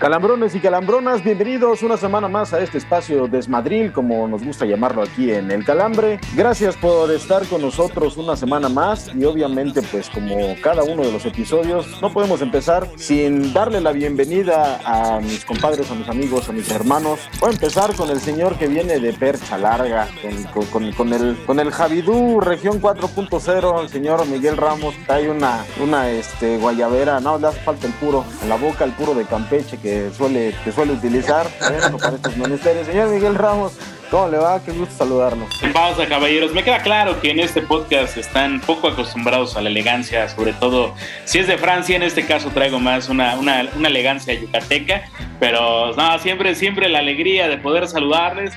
Calambrones y calambronas, bienvenidos una semana más a este espacio desmadril, como nos gusta llamarlo aquí en El Calambre. Gracias por estar con nosotros una semana más y obviamente pues como cada uno de los episodios no podemos empezar sin darle la bienvenida a mis compadres, a mis amigos, a mis hermanos. Voy a empezar con el señor que viene de Percha Larga, con, con- con el, con el Javidú Región 4.0, el señor Miguel Ramos. Hay una, una este, guayabera, no, le hace falta el puro, en la boca el puro de Campeche que suele, que suele utilizar bueno, para estos menesteres. Señor Miguel Ramos, ¿cómo le va? Qué gusto saludarlo. ¿Qué pasa, caballeros? Me queda claro que en este podcast están poco acostumbrados a la elegancia, sobre todo si es de Francia, en este caso traigo más una, una, una elegancia yucateca, pero nada, siempre, siempre la alegría de poder saludarles.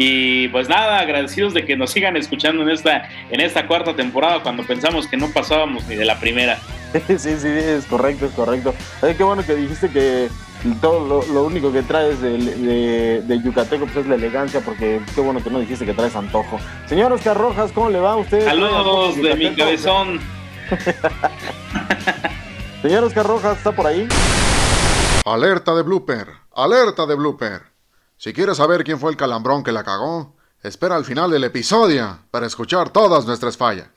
Y pues nada, agradecidos de que nos sigan escuchando en esta, en esta cuarta temporada cuando pensamos que no pasábamos ni de la primera. Sí, sí, sí, es correcto, es correcto. Ay, qué bueno que dijiste que todo lo, lo único que traes de, de, de Yucateco pues es la elegancia, porque qué bueno que no dijiste que traes antojo. Señor Oscar Rojas, ¿cómo le va a usted? Saludos de mi cabezón. Señor Oscar Rojas, ¿está por ahí? Alerta de blooper, alerta de blooper. Si quieres saber quién fue el calambrón que la cagó, espera al final del episodio para escuchar todas nuestras fallas.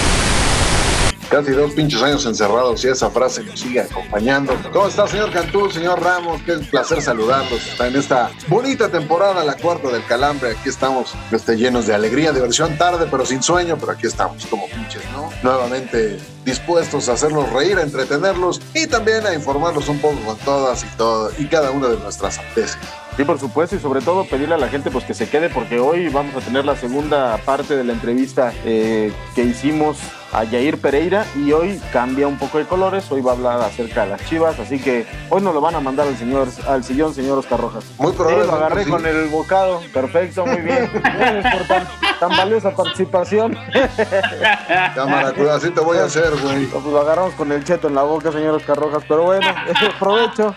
Casi dos pinches años encerrados y esa frase nos sigue acompañando. ¿Cómo está, señor Cantú, señor Ramos? Qué placer saludarlos. Está en esta bonita temporada, la cuarta del Calambre. Aquí estamos este, llenos de alegría, diversión, tarde, pero sin sueño. Pero aquí estamos como pinches, ¿no? Nuevamente dispuestos a hacerlos reír, a entretenerlos y también a informarlos un poco con todas y todo y cada una de nuestras anteses. Sí, por supuesto, y sobre todo pedirle a la gente pues que se quede porque hoy vamos a tener la segunda parte de la entrevista eh, que hicimos a Yair Pereira y hoy cambia un poco de colores, hoy va a hablar acerca de las chivas, así que hoy nos lo van a mandar al señor, al sillón señor Oscar Rojas. Muy Sí, probable. lo agarré con el bocado, perfecto, muy bien. Gracias por tan, tan valiosa participación. Cámara, así te voy a hacer, güey. Pues lo agarramos con el cheto en la boca, señor Oscar Rojas, pero bueno, provecho.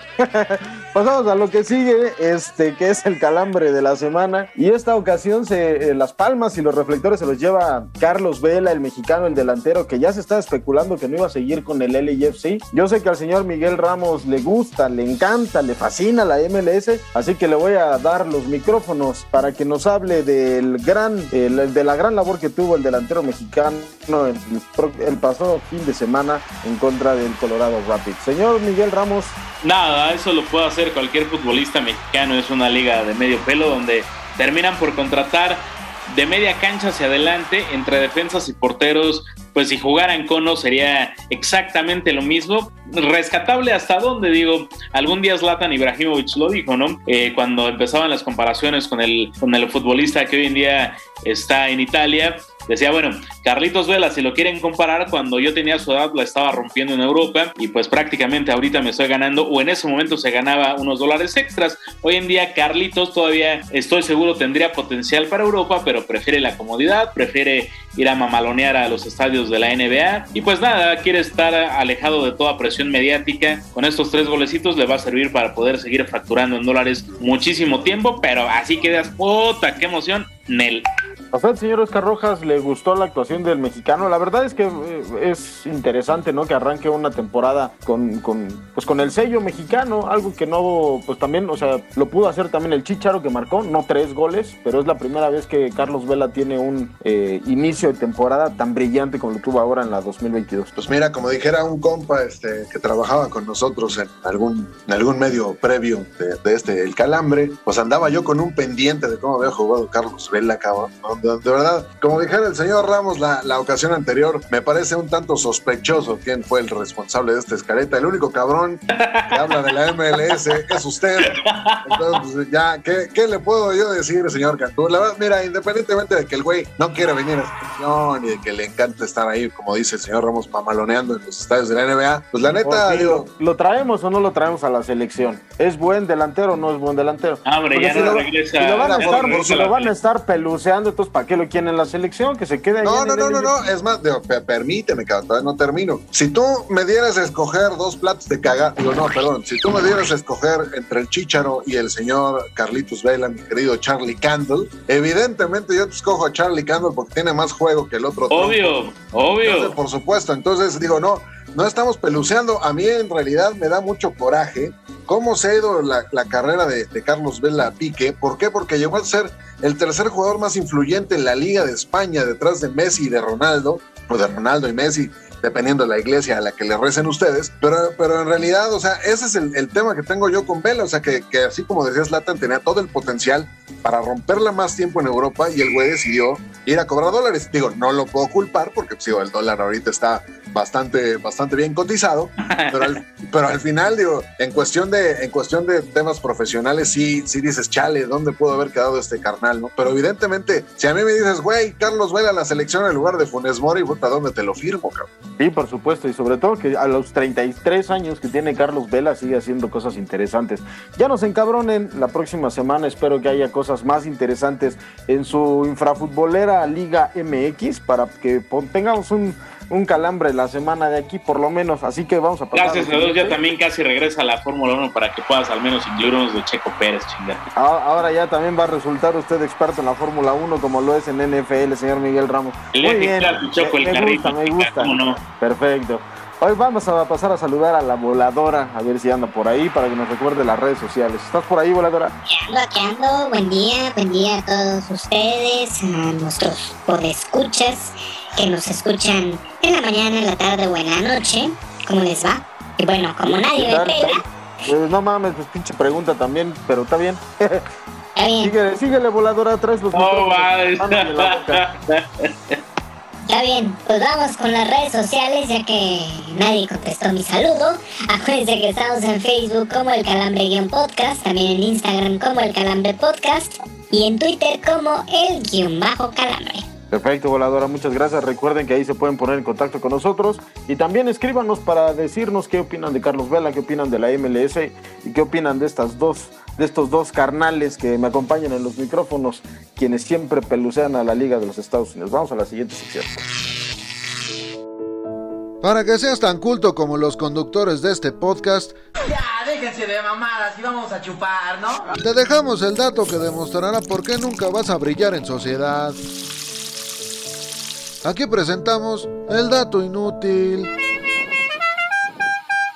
Pasamos a lo que sigue, este, que es el calambre de la semana. Y esta ocasión se, eh, las palmas y los reflectores se los lleva Carlos Vela, el mexicano, el delantero, que ya se está especulando que no iba a seguir con el LAFC. Yo sé que al señor Miguel Ramos le gusta, le encanta, le fascina la MLS, así que le voy a dar los micrófonos para que nos hable del gran, el- de la gran labor que tuvo el delantero mexicano el, el pasado fin de semana en contra del Colorado Rapids. Señor Miguel Ramos, Nada, eso lo puede hacer cualquier futbolista mexicano. Es una liga de medio pelo donde terminan por contratar de media cancha hacia adelante entre defensas y porteros. Pues si jugaran cono sería exactamente lo mismo. Rescatable hasta donde digo, algún día Zlatan Ibrahimovic lo dijo, ¿no? Eh, cuando empezaban las comparaciones con el, con el futbolista que hoy en día está en Italia, decía, bueno, Carlitos Vela, si lo quieren comparar, cuando yo tenía su edad la estaba rompiendo en Europa y pues prácticamente ahorita me estoy ganando o en ese momento se ganaba unos dólares extras. Hoy en día Carlitos todavía estoy seguro tendría potencial para Europa, pero prefiere la comodidad, prefiere ir a mamalonear a los estadios de la NBA y pues nada, quiere estar alejado de toda presión mediática. Con estos tres golecitos le va a servir para poder seguir facturando en dólares muchísimo tiempo, pero así quedas, puta, qué emoción, Nel. ¿A usted, señor Oscar Rojas, le gustó la actuación del mexicano? La verdad es que eh, es interesante, ¿no? Que arranque una temporada con, con, pues, con el sello mexicano, algo que no, pues también, o sea, lo pudo hacer también el Chicharo que marcó, no tres goles, pero es la primera vez que Carlos Vela tiene un eh, inicio de temporada tan brillante como lo tuvo ahora en la 2022. Pues mira, como dijera un compa este, que trabajaba con nosotros en algún, en algún medio previo de, de este, el calambre, pues andaba yo con un pendiente de cómo había jugado Carlos Vela, cabrón. De, verdad, como dijera el señor Ramos la, la ocasión anterior, me parece un tanto sospechoso quién fue el responsable de esta escareta. El único cabrón que habla de la MLS es usted. Entonces, pues, ya, ¿qué, ¿qué le puedo yo decir, señor Cantú? La verdad, mira, independientemente de que el güey no quiera venir a esta selección y de que le encanta estar ahí, como dice el señor Ramos, mamaloneando en los estadios de la NBA, pues la neta, digo, lo, ¿lo traemos o no lo traemos a la selección? ¿Es buen delantero o no es buen delantero? Ah, hombre, ya si no lo, regresa. si lo van a estar, si lo van a estar peluceando, entonces ¿para qué lo quieren en la selección? Que se quede ahí No, en no, el no, no, no, es más, digo, pe- permíteme, cabrón, todavía no termino. Si tú me dieras a escoger dos platos de cagar, digo, no, perdón, si tú me dieras a escoger entre el Chícharo y el señor Carlitos Vela, mi querido Charlie Candle, evidentemente yo te escojo a Charlie Candle porque tiene más juego que el otro. Obvio, obvio. por supuesto, entonces digo, no, no estamos peluceando. A mí en realidad me da mucho coraje cómo se ha ido la, carrera de, de Carlos Vela Pique. ¿Por qué? Porque llegó a ser el tercer jugador más influyente en la Liga de España detrás de Messi y de Ronaldo, o de Ronaldo y Messi, dependiendo de la iglesia a la que le recen ustedes. Pero, pero en realidad, o sea, ese es el, el tema que tengo yo con Vela. O sea, que, que así como decías, Latan tenía todo el potencial para romperla más tiempo en Europa y el güey decidió ir a cobrar dólares. Digo, no lo puedo culpar porque pues, digo, el dólar ahorita está bastante, bastante bien cotizado, pero al, pero al final, digo, en cuestión de, en cuestión de temas profesionales, sí, sí dices, chale, ¿dónde pudo haber quedado este carnal? ¿no? Pero evidentemente, si a mí me dices, güey, Carlos Vela a la selección en lugar de Funes Mori, puta, ¿dónde te lo firmo, cabrón? Sí, por supuesto, y sobre todo que a los 33 años que tiene Carlos Vela sigue haciendo cosas interesantes. Ya nos encabronen, la próxima semana espero que haya cosas más interesantes en su infrafutbolera Liga MX para que tengamos un, un calambre la semana de aquí por lo menos, así que vamos a pasar. Gracias a Dios, ya también casi regresa a la Fórmula 1 para que puedas al menos incluir unos de Checo Pérez, chingada. Ah, Ahora ya también va a resultar usted experto en la Fórmula 1 como lo es en NFL, señor Miguel Ramos. El Muy bien, Choco, el me, gusta, me gusta. ¿cómo no? Perfecto. Hoy vamos a pasar a saludar a la voladora, a ver si anda por ahí para que nos recuerde las redes sociales. ¿Estás por ahí, voladora? Ando, aquí ando. Buen día, buen día a todos ustedes, a nuestros podescuchas que nos escuchan en la mañana, en la tarde o en la noche. ¿Cómo les va? Y bueno, como nadie ¿Qué me pela, Pues no mames, pues pinche pregunta también, pero está bien. está bien, síguele, síguele, voladora, traes los No, micrófonos, va. mándale la boca. está bien. Pues vamos con las redes sociales, ya que nadie contestó mi saludo. Acuérdense que estamos en Facebook como el Calambre-Podcast, también en Instagram como el Calambre Podcast y en Twitter como el guion bajo Calambre. Perfecto, voladora, muchas gracias. Recuerden que ahí se pueden poner en contacto con nosotros y también escríbanos para decirnos qué opinan de Carlos Vela, qué opinan de la MLS y qué opinan de estas dos, de estos dos carnales que me acompañan en los micrófonos, quienes siempre pelucean a la Liga de los Estados Unidos. Vamos a la siguiente sección. Para que seas tan culto como los conductores de este podcast, Ya, déjense de mamadas y vamos a chupar, ¿no? te dejamos el dato que demostrará por qué nunca vas a brillar en sociedad. Aquí presentamos el dato inútil.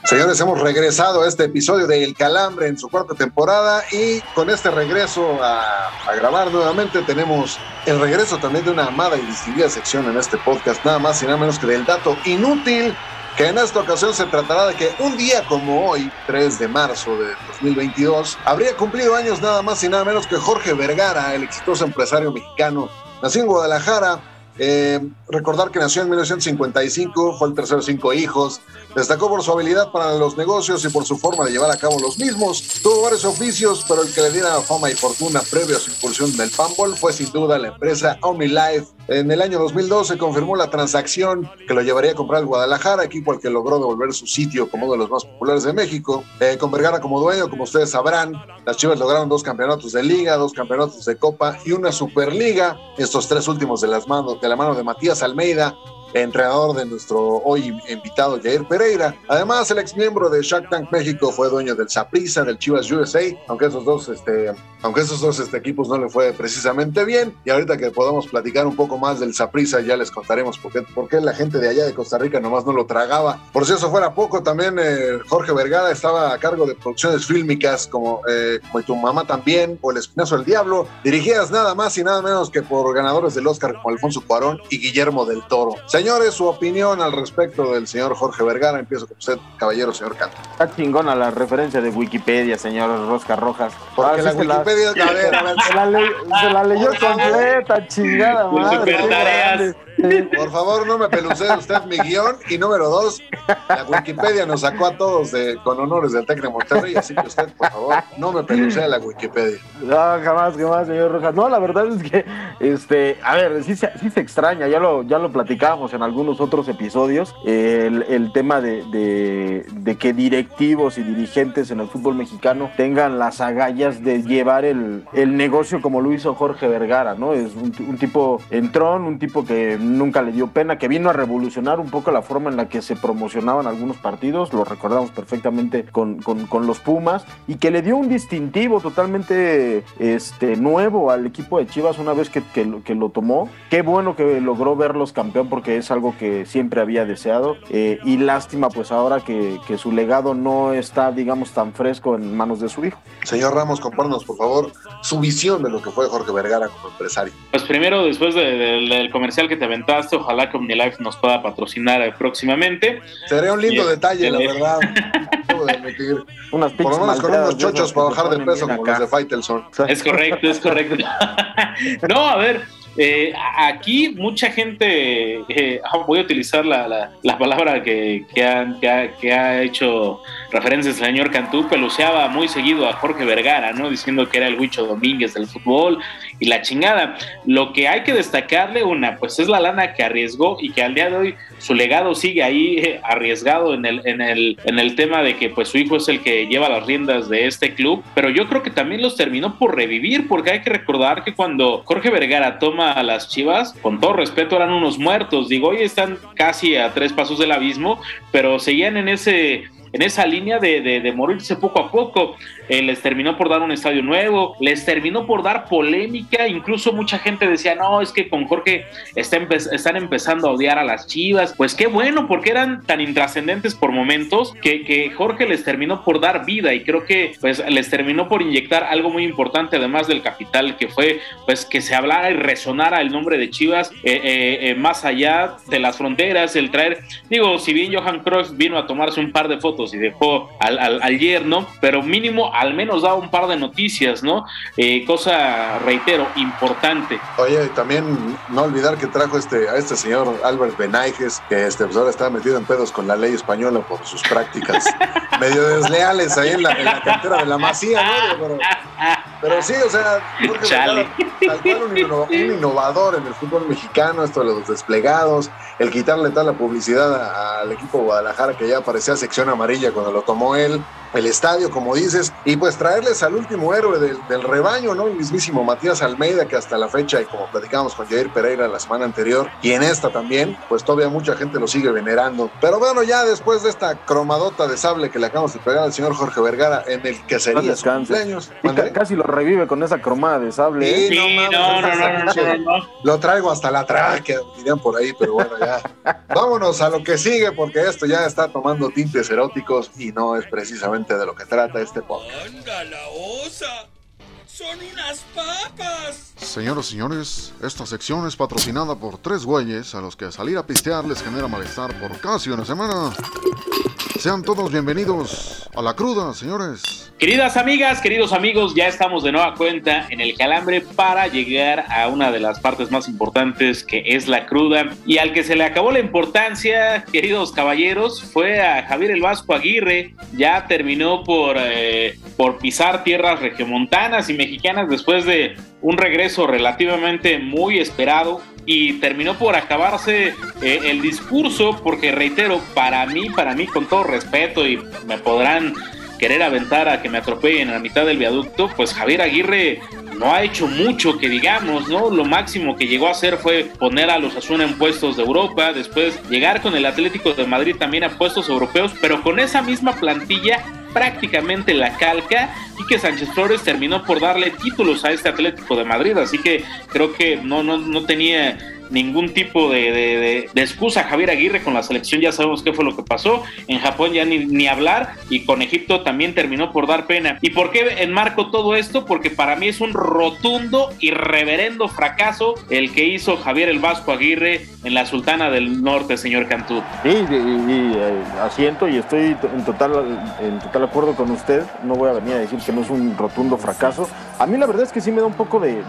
Señores, hemos regresado a este episodio de El Calambre en su cuarta temporada y con este regreso a, grabar nuevamente tenemos el regreso también de una amada y distinguida sección en este podcast, nada más y nada menos que del dato inútil, que en esta ocasión se tratará de que un día como hoy, 3 de marzo de 2022, habría cumplido años nada más y nada menos que Jorge Vergara, el exitoso empresario mexicano, nació en Guadalajara, eh, recordar que nació en 1955, fue el tercero de cinco hijos, destacó por su habilidad para los negocios y por su forma de llevar a cabo los mismos. Tuvo varios oficios, pero el que le diera fama y fortuna previo a su incursión del panball fue sin duda la empresa OmniLife. En el año 2012 confirmó la transacción que lo llevaría a comprar el Guadalajara, equipo al que logró devolver su sitio como uno de los más populares de México. Eh, con Vergara como dueño, como ustedes sabrán, las Chivas lograron dos campeonatos de liga, dos campeonatos de copa y una superliga. Estos tres últimos de las manos de la mano de Matías Almeida, entrenador de nuestro hoy invitado Jair Pereira. Además, el ex miembro de Shark Tank México fue dueño del Saprissa, del Chivas USA, aunque esos dos, este, aunque esos dos este, equipos no le fue precisamente bien. Y ahorita que podamos platicar un poco más del Saprissa, ya les contaremos por qué, la gente de allá de Costa Rica nomás no lo tragaba. Por si eso fuera poco, también eh, Jorge Vergara estaba a cargo de producciones fílmicas como, eh, como tu mamá también, o El Espinazo del Diablo, dirigidas nada más y nada menos que por ganadores del Oscar como Alfonso Cuarón y Guillermo del Toro. Se Señores, su opinión al respecto del señor Jorge Vergara. Empiezo con usted, caballero, señor Canto. Está chingona la referencia de Wikipedia, señor Rosca Rojas. Porque Ah, la Wikipedia, a ver, a ver, Se la, le- se la leyó Por favor. completa, chingada madre. Por favor, no me pelucee usted mi guion. Y número dos, la Wikipedia nos sacó a todos de, con honores del Tec de Monterrey, así que usted, por favor, no me pelucee la Wikipedia. No, jamás, jamás, señor Rojas. No, la verdad es que, este, a ver, sí se, sí se extraña, ya lo, ya lo en algunos otros episodios, el, el tema de, de- de que directivos y dirigentes en el fútbol mexicano tengan las agallas de llevar el, el negocio como lo hizo Jorge Vergara, ¿no? Es un, un tipo entrón, un tipo que nunca le dio pena, que vino a revolucionar un poco la forma en la que se promocionaban algunos partidos, lo recordamos perfectamente con, con- con los Pumas, y que le dio un distintivo totalmente este, nuevo al equipo de Chivas una vez que, que que lo tomó. Qué bueno que logró verlos campeón porque es algo que siempre había deseado. eh, y lástima pues ahora que, que su legado no está, digamos, tan fresco en manos de su hijo. Señor Ramos, compártanos, por favor, su visión de lo que fue Jorge Vergara como empresario. Pues primero, después de- del- del comercial que te aventaste, ojalá que OmniLife nos pueda patrocinar eh, próximamente. Sería un lindo detalle, la bien. verdad. De. Unas Por lo menos con unos chochos para bajar de peso como los acá. de Faitelson. Es correcto, es correcto. No, a ver, eh, aquí mucha gente, eh, ah, voy a utilizar la, la- la palabra que, que, ha, que ha- que ha hecho referencias el señor Cantú, peluceaba muy seguido a Jorge Vergara, ¿no? Diciendo que era el Huicho Domínguez del fútbol y la chingada. Lo que hay que destacarle, una, pues es la lana que arriesgó y que al día de hoy su legado sigue ahí eh, arriesgado en el, en, el, en el tema de que pues su hijo es el que lleva las riendas de este club, pero yo creo que también los terminó por revivir, porque hay que recordar que cuando Jorge Vergara toma a las Chivas, con todo respeto eran unos muertos, digo, hoy están casi a tres pasos del abismo, pero seguían en ese en esa línea de, morirse poco a poco. Eh, les terminó por dar un estadio nuevo, les terminó por dar polémica, incluso mucha gente decía, no, es que con Jorge están empezando a odiar a las Chivas. Pues qué bueno, porque eran tan intrascendentes por momentos que, Jorge les terminó por dar vida y creo que pues les terminó por inyectar algo muy importante, además del capital, que fue pues que se hablara y resonara el nombre de Chivas eh, eh, más allá de las fronteras, el traer, digo, si bien Johan Cruyff vino a tomarse un par de fotos y dejó al, al, al yerno, pero mínimo al menos daba un par de noticias, ¿no? Eh, cosa, reitero, importante. Oye, y también no olvidar que trajo este, a este señor Albert Benaiges, que este, pues ahora está metido en pedos con la ley española por sus prácticas medio desleales ahí en la, en la cantera de la Masía, ¿no? Pero, pero sí, o sea, Jorge Chale. Vergara, tal cual un, inno- un innovador en el fútbol mexicano, esto de los desplegados, el quitarle tal la publicidad al equipo Guadalajara que ya parecía sección amarilla cuando lo tomó él, el estadio, como dices, y pues traerles al último héroe del, del rebaño, ¿no? El mismísimo Matías Almeida, que hasta la fecha, y como platicamos con Jair Pereira la semana anterior, y en esta también, pues todavía mucha gente lo sigue venerando. Pero bueno, ya después de esta cromadota de sable que le acabamos de pegar al señor Jorge Vergara, en el que sería su descanse. cumpleaños. Y casi lo revive con esa cromada de sable. ¿eh? Sí, no no, no, no, no, no, no, no. Lo traigo hasta la tráquea, dirían por ahí, pero bueno, ya. Vámonos a lo que sigue, porque esto ya está tomando tintes eróticos y no es precisamente de lo que trata este podcast. ¡Anda la osa! ¡Son unas papas! Señoras y señores, esta sección es patrocinada por tres güeyes a los que salir a pistear les genera malestar por casi una semana. Sean todos bienvenidos a la cruda, señores. Queridas amigas, queridos amigos, ya estamos de nueva cuenta en el calambre para llegar a una de las partes más importantes que es la cruda. Y al que se le acabó la importancia, queridos caballeros, fue a Javier el Vasco Aguirre. Ya terminó por, eh, por pisar tierras regiomontanas y mexicanas después de un regreso relativamente muy esperado y terminó por acabarse eh, el discurso porque reitero, para mí, para mí con todo respeto y me podrán querer aventar a que me atropellen a la mitad del viaducto, pues Javier Aguirre no ha hecho mucho que digamos, ¿no? Lo máximo que llegó a hacer fue poner a los Asuna en puestos de Europa, después llegar con el Atlético de Madrid también a puestos europeos, pero con esa misma plantilla prácticamente la calca y que Sánchez Flores terminó por darle títulos a este Atlético de Madrid, así que creo que no, no, no tenía ningún tipo de, excusa a Javier Aguirre con la selección, ya sabemos qué fue lo que pasó, en Japón ya ni, ni hablar y con Egipto también terminó por dar pena. ¿Y por qué enmarco todo esto? Porque para mí es un rotundo y reverendo fracaso el que hizo Javier el Vasco Aguirre en la Sultana del Norte, señor Cantú. Sí, y, eh, asiento y estoy en total, en total acuerdo con usted. No voy a venir a decir que no es un rotundo fracaso. A mí la verdad es que sí me da un poco de,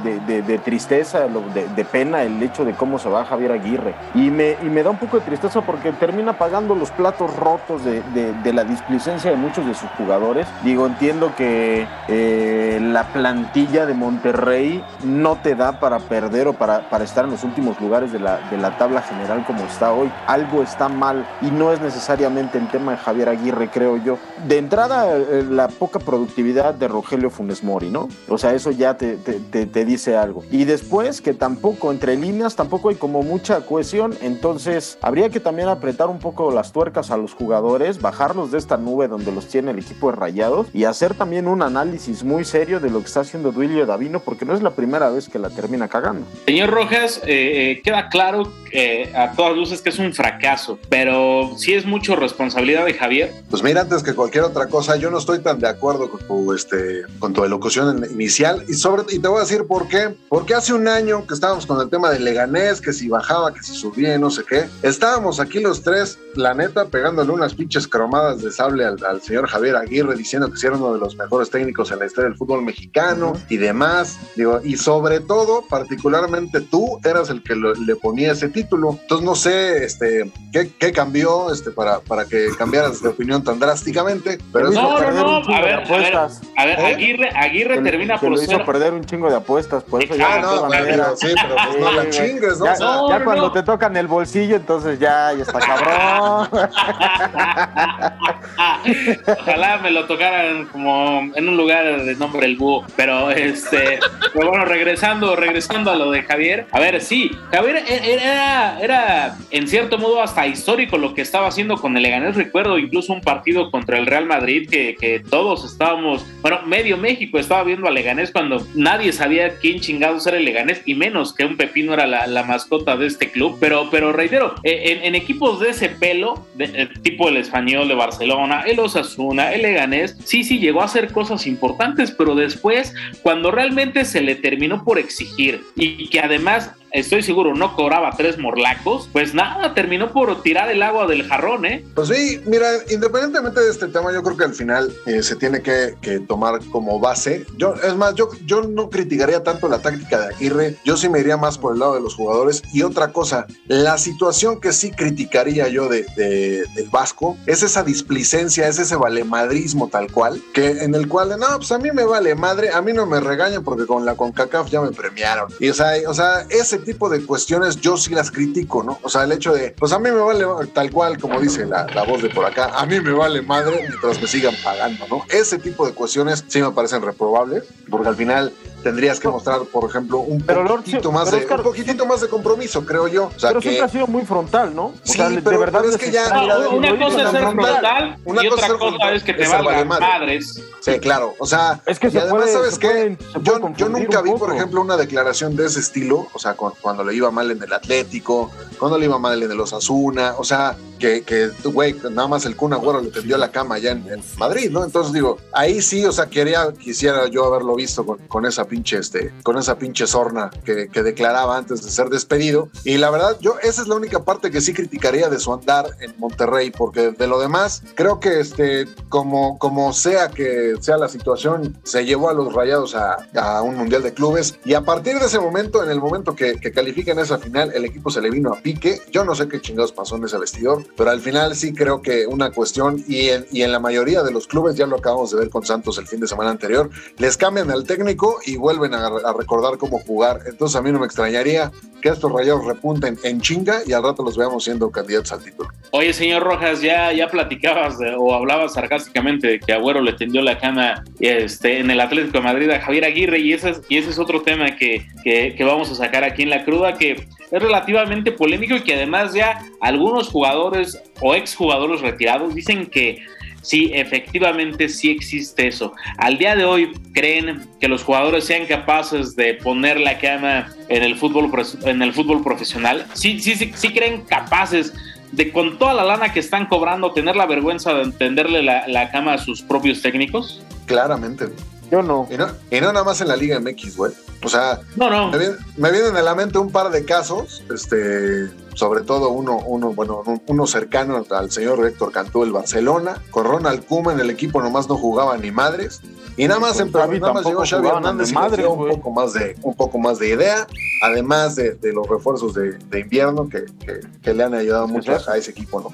tristeza, de, pena el hecho de cómo se va Javier Aguirre. Y me, y me da un poco de tristeza porque termina pagando los platos rotos de, la displicencia de muchos de sus jugadores. Digo, entiendo que eh, la plantilla de Monterrey no te da para perder o para, para estar en los últimos lugares de la, de la tabla general como está hoy. Algo está mal y no es necesariamente el tema de Javier Aguirre, creo yo. De entrada, eh, la poca productividad de Rogelio Funes Mori, ¿no? Sea, eso ya te, te, te, dice algo. Y después, que tampoco, entre líneas, tampoco hay como mucha cohesión, entonces habría que también apretar un poco las tuercas a los jugadores, bajarlos de esta nube donde los tiene el equipo de Rayados y hacer también un análisis muy serio de lo que está haciendo Duilio Davino, porque no es la primera vez que la termina cagando. Señor Rojas, eh, eh, queda claro eh, a todas luces que es un fracaso, pero sí es mucho responsabilidad de Javier. Pues mira, antes que cualquier otra cosa, yo no estoy tan de acuerdo con tu, este, con tu elocución inicial y, sobre, y te voy a decir por qué. Porque hace un año que estábamos con el tema del Leganés, que si bajaba, que si subía, no sé qué, estábamos aquí los tres, la neta, pegándole unas pinches cromadas de sable al, señor Javier Aguirre, diciendo que si era uno de los mejores técnicos en la historia del fútbol mexicano y demás. Digo, y sobre todo, particularmente tú eras el que le ponía ese título. Entonces no sé este, qué, qué cambió este, para, para que cambiaras de opinión tan drásticamente. Pero no, no, no, a ver, a ver, a ver, Aguirre, Aguirre termina por lo hizo perder un chingo de apuestas, por eso ya ah, no, pero, sí, pero pues no la chingues, ¿no? Ya, ya cuando te tocan el bolsillo, entonces ya, ya está cabrón. Ojalá me lo tocaran como en un lugar de nombre el búho, pero este, pero bueno, regresando, regresando a lo de Javier, a ver, sí, Javier e, e, era, era en cierto modo hasta histórico lo que estaba haciendo con el Leganés, recuerdo incluso un partido contra el Real Madrid que, que todos estábamos, bueno, medio México estaba viendo a Leganés cuando nadie sabía quién chingados era el Leganés y menos que un pepino era la, mascota de este club, pero, pero reitero, eh, en, equipos de ese pelo, eh, tipo el español de Barcelona, el Osasuna, el Leganés, sí, sí llegó a hacer cosas importantes, pero después, cuando realmente se le terminó por exigir y que además estoy seguro, no cobraba tres morlacos, pues nada, terminó por tirar el agua del jarrón, ¿eh? Pues sí, mira, independientemente de este tema, yo creo que al final eh, se tiene que, tomar como base. Yo, es más, yo, yo no criticaría tanto la táctica de Aguirre, yo sí me iría más por el lado de los jugadores. Y otra cosa, la situación que sí criticaría yo de, del Vasco es esa displicencia, es ese valemadrismo tal cual, que en el cual, no, pues a mí me vale madre, a mí no me regañan porque con la CONCACAF ya me premiaron. Y o sea, o sea ese tipo de cuestiones yo sí las critico, ¿no? O sea, el hecho de, pues a mí me vale tal cual, como dice la, voz de por acá, a mí me vale madre mientras me sigan pagando, ¿no? Ese tipo de cuestiones sí me parecen reprobables, porque al final tendrías que mostrar, por ejemplo, un poquitito, más, de, un poquitito más de compromiso, creo yo. pero siempre ha sido muy frontal, ¿no? sí, de verdad es que ya... una cosa es ser frontal, una y otra cosa es que te valgan madres. Sí, claro. O sea, es que además, ¿sabes qué? Yo, yo nunca vi, por ejemplo, una declaración de ese estilo, o sea, cuando le iba mal en el Atlético, cuando le iba mal en el Osasuna, o sea, que, que güey, nada más el Kun Agüero le tendió la cama allá en, Madrid, ¿no? Entonces digo, ahí sí, o sea, quería, quisiera yo haberlo visto con, con esa pinche, este, con esa pinche sorna que, que, declaraba antes de ser despedido. Y la verdad, yo, esa es la única parte que sí criticaría de su andar en Monterrey, porque de lo demás, creo que este, como, como sea que sea la situación, se llevó a los rayados a, a un mundial de clubes. Y a partir de ese momento, en el momento que, que califican esa final, el equipo se le vino a pique. Yo no sé qué chingados pasó en ese vestidor pero al final sí creo que una cuestión, y en, y en la mayoría de los clubes, ya lo acabamos de ver con Santos el fin de semana anterior, les cambian al técnico y vuelven a, recordar cómo jugar. Entonces a mí no me extrañaría que estos rayados repunten en chinga y al rato los veamos siendo candidatos al título. Oye, señor Rojas, ya, ya platicabas o hablabas sarcásticamente de que Agüero le tendió la cama este, en el Atlético de Madrid a Javier Aguirre y ese es, y ese es otro tema que, que vamos a sacar aquí en la cruda, que es relativamente polémico y que además ya algunos jugadores o exjugadores retirados dicen que si efectivamente sí existe eso. Al día de hoy, ¿creen que los jugadores sean capaces de poner la cama en el fútbol, en el fútbol profesional? ¿Sí, sí, sí, sí creen capaces de con toda la lana que están cobrando tener la vergüenza de entenderle la, la cama a sus propios técnicos? Claramente. Yo no. Y no, y no nada más en la Liga MX, güey. O sea, no, no. Me, vienen, me, vienen a la mente un par de casos, este, sobre todo uno, uno, bueno, uno cercano al señor Héctor Cantú el Barcelona, con Ronald Koeman, el equipo nomás no jugaba ni madres. Y nada más, en, nada más llegó Xavi Hernández y madre, un poco más de un poco más de idea, además de, de los refuerzos de, de invierno que, que, que, le han ayudado mucho a ese equipo, ¿no?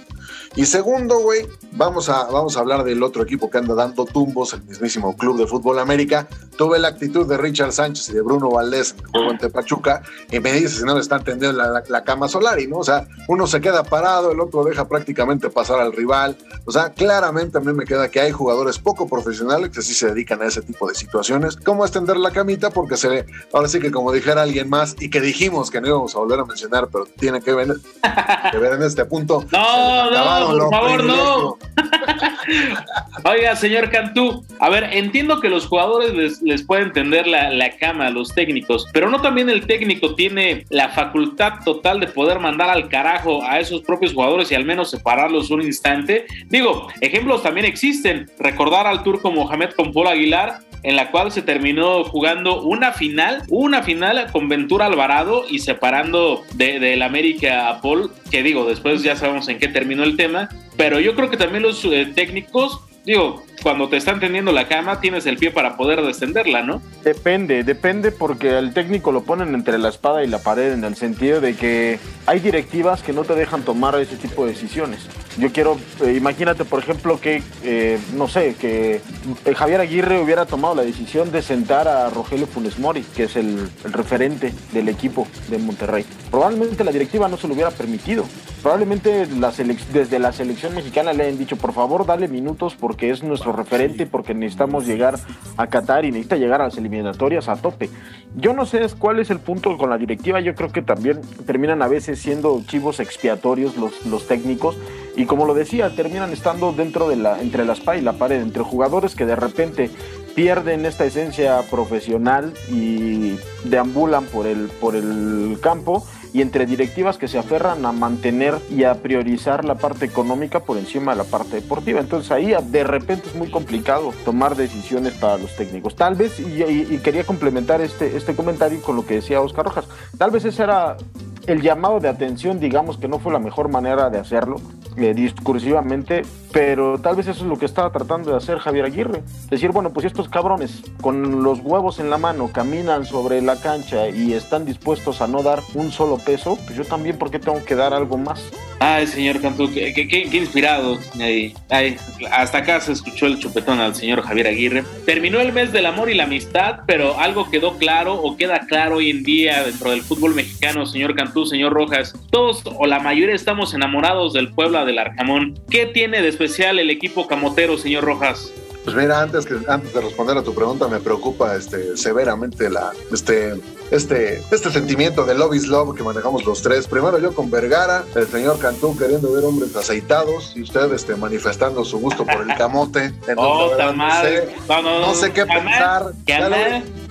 Y segundo, güey, vamos a, vamos a hablar del otro equipo que anda dando tumbos, el mismísimo Club de Fútbol América. Tuve la actitud de Richard Sánchez y de Bruno Valdés en el juego ante Pachuca y me dice si no le están tendiendo la, la, la cama Solari, ¿no? O sea, uno se queda parado, el otro deja prácticamente pasar al rival. O sea, claramente a mí me queda que hay jugadores poco profesionales que sí se dedican a ese tipo de situaciones, como extender la camita, porque se ve, ahora sí que como dijera alguien más y que dijimos que no íbamos a volver a mencionar, pero tiene que ver, que ver en este punto. No, no, por favor, no. Oiga, señor Cantú, a ver, entiendo que los jugadores les, les pueden tender la, la, cama a los técnicos, pero no también el técnico tiene la facultad total de poder mandar al carajo a esos propios jugadores y al menos separarlos un instante. Digo, ejemplos también existen. Recordar al turco Mohamed con Paul Aguilar, en la cual se terminó jugando una final, una final con Ventura Alvarado y separando del de, de América a Paul, que digo, después ya sabemos en qué terminó el tema, pero yo creo que también los eh, técnicos digo, cuando te están tendiendo la cama, tienes el pie para poder descenderla, ¿no? Depende, depende porque al técnico lo ponen entre la espada y la pared en el sentido de que hay directivas que no te dejan tomar ese tipo de decisiones. Yo quiero, eh, imagínate por ejemplo que, eh, no sé, que Javier Aguirre hubiera tomado la decisión de sentar a Rogelio Funes Mori, que es el, el referente del equipo de Monterrey. Probablemente la directiva no se lo hubiera permitido. Probablemente la desde la selección mexicana le han dicho, por favor, dale minutos porque es nuestro referente, porque necesitamos llegar a Qatar y necesita llegar a las eliminatorias a tope. Yo no sé cuál es el punto con la directiva, yo creo que también terminan a veces siendo chivos expiatorios los, los técnicos y como lo decía, terminan estando dentro de la, entre la espada y la pared, entre jugadores que de repente pierden esta esencia profesional y deambulan por el, por el campo y entre directivas que se aferran a mantener y a priorizar la parte económica por encima de la parte deportiva. Entonces ahí de repente es muy complicado tomar decisiones para los técnicos. Tal vez, y, y, quería complementar este, este comentario con lo que decía Oscar Rojas, tal vez ese era el llamado de atención, digamos que no fue la mejor manera de hacerlo eh, discursivamente, pero tal vez eso es lo que estaba tratando de hacer Javier Aguirre. Decir, bueno, pues estos cabrones con los huevos en la mano caminan sobre la cancha y están dispuestos a no dar un solo peso, pues yo también, ¿por qué tengo que dar algo más? Ay, señor Cantú, qué, qué, inspirado. Hasta acá se escuchó el chupetón al señor Javier Aguirre. Terminó el mes del amor y la amistad, pero algo quedó claro o queda claro hoy en día dentro del fútbol mexicano, señor Cantú, señor Rojas. Todos o la mayoría estamos enamorados del Puebla del Arcamón. ¿Qué tiene de especial el equipo camotero, señor Rojas? Pues mira, antes, que, antes de responder a tu pregunta, me preocupa este, severamente la, este, este, este sentimiento de love is love que manejamos los tres. Primero yo con Vergara, el señor Cantú queriendo ver hombres aceitados y usted este, manifestando su gusto por el camote. Entonces, oh, verdad, no, sé, no, no, no, sé qué pensar. Ya lo,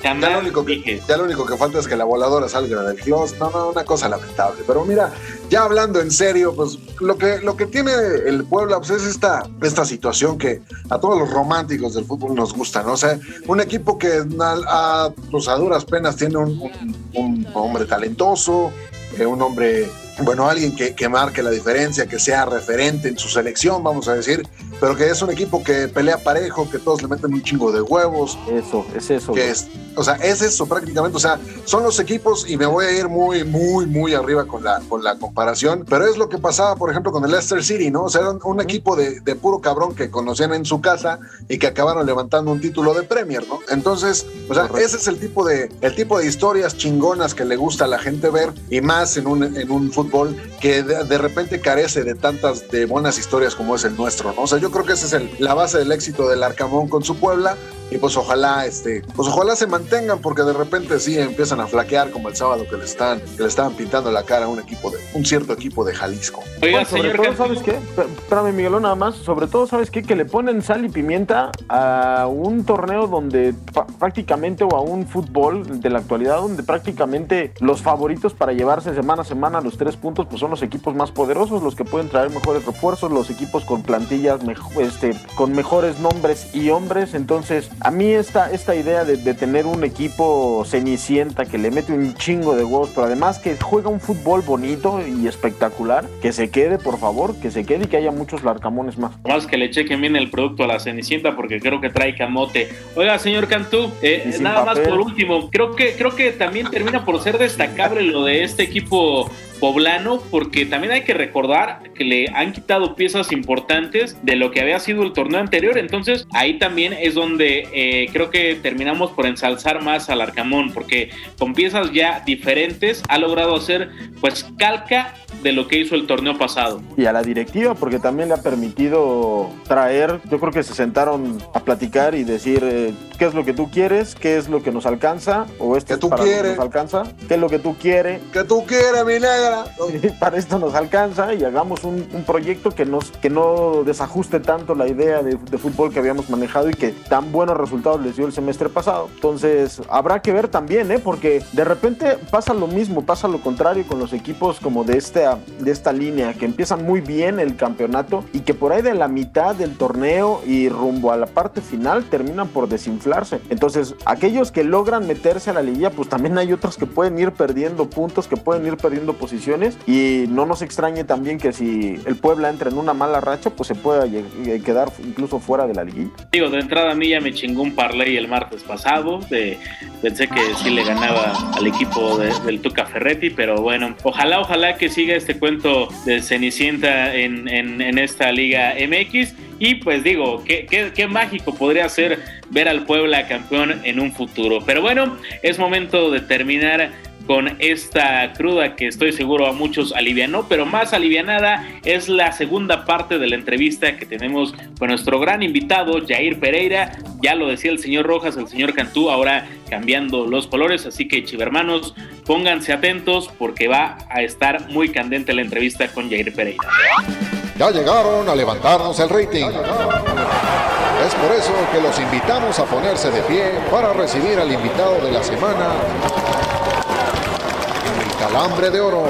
ya, lo único que, ya lo único que falta es que la voladora salga del closet. No, no, una cosa lamentable. Pero mira, ya hablando en serio, pues lo que, lo que tiene el Puebla pues, es esta, esta situación que a todos los del fútbol nos gusta, ¿no? O sea, un equipo que a, a, pues, a duras penas tiene un, un, un hombre talentoso, eh, un hombre, bueno, alguien que, que marque la diferencia, que sea referente en su selección, vamos a decir, pero que es un equipo que pelea parejo, que todos le meten un chingo de huevos. Eso, es eso. Que es, o sea, es eso prácticamente. O sea, son los equipos y me voy a ir muy, muy, muy arriba con la, con la comparación. Pero es lo que pasaba, por ejemplo, con el Leicester City, ¿no? O sea, era un, equipo de, de, puro cabrón que conocían en su casa y que acabaron levantando un título de Premier, ¿no? Entonces, o sea, Correcto. ese es el tipo de, el tipo de historias chingonas que le gusta a la gente ver y más en un, en un fútbol que de, de repente carece de tantas de buenas historias como es el nuestro, ¿no? O sea, yo creo que esa es el, la base del éxito del Arcamón con su Puebla, y pues ojalá, este, pues ojalá se mantengan porque de repente sí empiezan a flaquear como el sábado que le están, que le estaban pintando la cara a un equipo de, un cierto equipo de Jalisco. Oiga, sobre señor todo, ¿sabes qué? Espérame, Miguelón, nada más. Sobre todo, ¿sabes qué? Que le ponen sal y pimienta a un torneo donde prácticamente, o a un fútbol de la actualidad, donde prácticamente los favoritos para llevarse semana a semana los tres puntos, pues son los equipos más poderosos, los que pueden traer mejores refuerzos, los equipos con plantillas mejo- este, con mejores nombres y hombres. Entonces, a mí esta, esta idea de, de tener un equipo cenicienta que le mete un chingo de huevos, pero además que juega un fútbol bonito y espectacular, que se quede, por favor, que se quede y que haya muchos larcamones más. Más que le chequen bien el producto a la Cenicienta porque creo que trae camote. Oiga, señor Cantú, eh, nada más por último, creo que creo que también termina por ser destacable lo de este equipo poblano porque también hay que recordar que le han quitado piezas importantes de lo que había sido el torneo anterior. Entonces ahí también es donde eh, creo que terminamos por ensalzar más al Arcamón porque con piezas ya diferentes ha logrado hacer pues calca de lo que hizo el torneo pasado. Y a la directiva, porque también le ha permitido traer, yo creo que se sentaron a platicar y decir eh, qué es lo que tú quieres, qué es lo que nos alcanza, o esto ¿Qué es tú para lo que quieres? nos alcanza, qué es lo que tú quieres, Que tú quieras, mi negra. para esto nos alcanza y hagamos un, un proyecto que, nos, que no desajuste tanto la idea de, de fútbol que habíamos manejado y que tan buenos resultados les dio el semestre pasado. Entonces, habrá que ver también, ¿eh? porque de repente pasa lo mismo, pasa lo contrario con los equipos como de esta, de esta línea, que empiezan muy bien el campeonato y que por ahí de la mitad del torneo y rumbo a la parte final terminan por desinflarse. Entonces, aquellos que logran meterse a la liguilla, pues también hay otros que pueden ir perdiendo puntos, que pueden ir perdiendo posiciones y no nos extrañe también que si el Puebla entra en una mala racha, pues se pueda eh, quedar incluso fuera de la liguilla. Digo, de entrada a mí ya me chingó un parlay el martes pasado. de- pensé que sí le ganaba al equipo de- del Tuca Ferretti, pero bueno, ojalá, ojalá que siga este cuento de Cenicienta en, en- en esta Liga MX. Y pues digo, qué, qué- qué mágico podría ser ver al Puebla campeón en un futuro. Pero bueno, es momento de terminar con esta cruda que estoy seguro a muchos alivianó, pero más alivianada es la segunda parte de la entrevista que tenemos con nuestro gran invitado Jair Pereira. Ya lo decía el señor Rojas, el señor Cantú, ahora cambiando los colores, así que chivermanos, pónganse atentos porque va a estar muy candente la entrevista con Jair Pereira. Ya llegaron a levantarnos el rating. Es por eso que los invitamos a ponerse de pie para recibir al invitado de la semana, Calambre de Oro.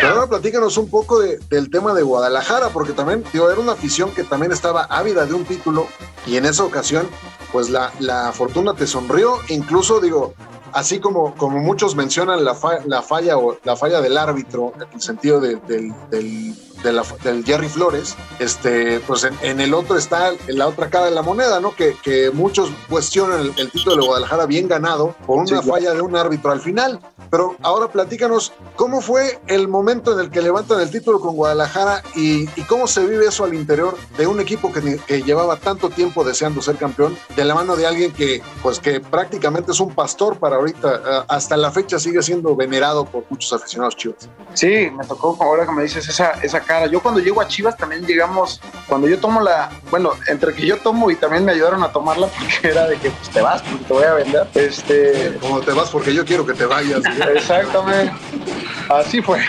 Pero ahora platícanos un poco de- del tema de Guadalajara, porque también, digo, era una afición que también estaba ávida de un título y en esa ocasión, pues la, la fortuna te sonrió, incluso digo, así como, como muchos mencionan la, la falla o la falla del árbitro, en el sentido de- del, del- de la- del Jerry Flores, este, pues en, en el otro está en la otra cara de la moneda, ¿no? Que, que muchos cuestionan el, el título de Guadalajara bien ganado por una Sí, claro. falla de un árbitro al final. Pero ahora platícanos cómo fue el momento en el que levantan el título con Guadalajara y, y cómo se vive eso al interior de un equipo que, que llevaba tanto tiempo deseando ser campeón, de la mano de alguien que, pues, que prácticamente es un pastor para ahorita, eh, hasta la fecha sigue siendo venerado por muchos aficionados chivas. Sí, me tocó ahora que me dices esa, esa cara. Yo cuando llego a Chivas también llegamos, cuando yo tomo la, bueno, entre que yo tomo y también me ayudaron a tomarla porque era de que pues, te vas porque te voy a vender. Este, Como te vas porque yo quiero que te vayas. exactamente. Así fue.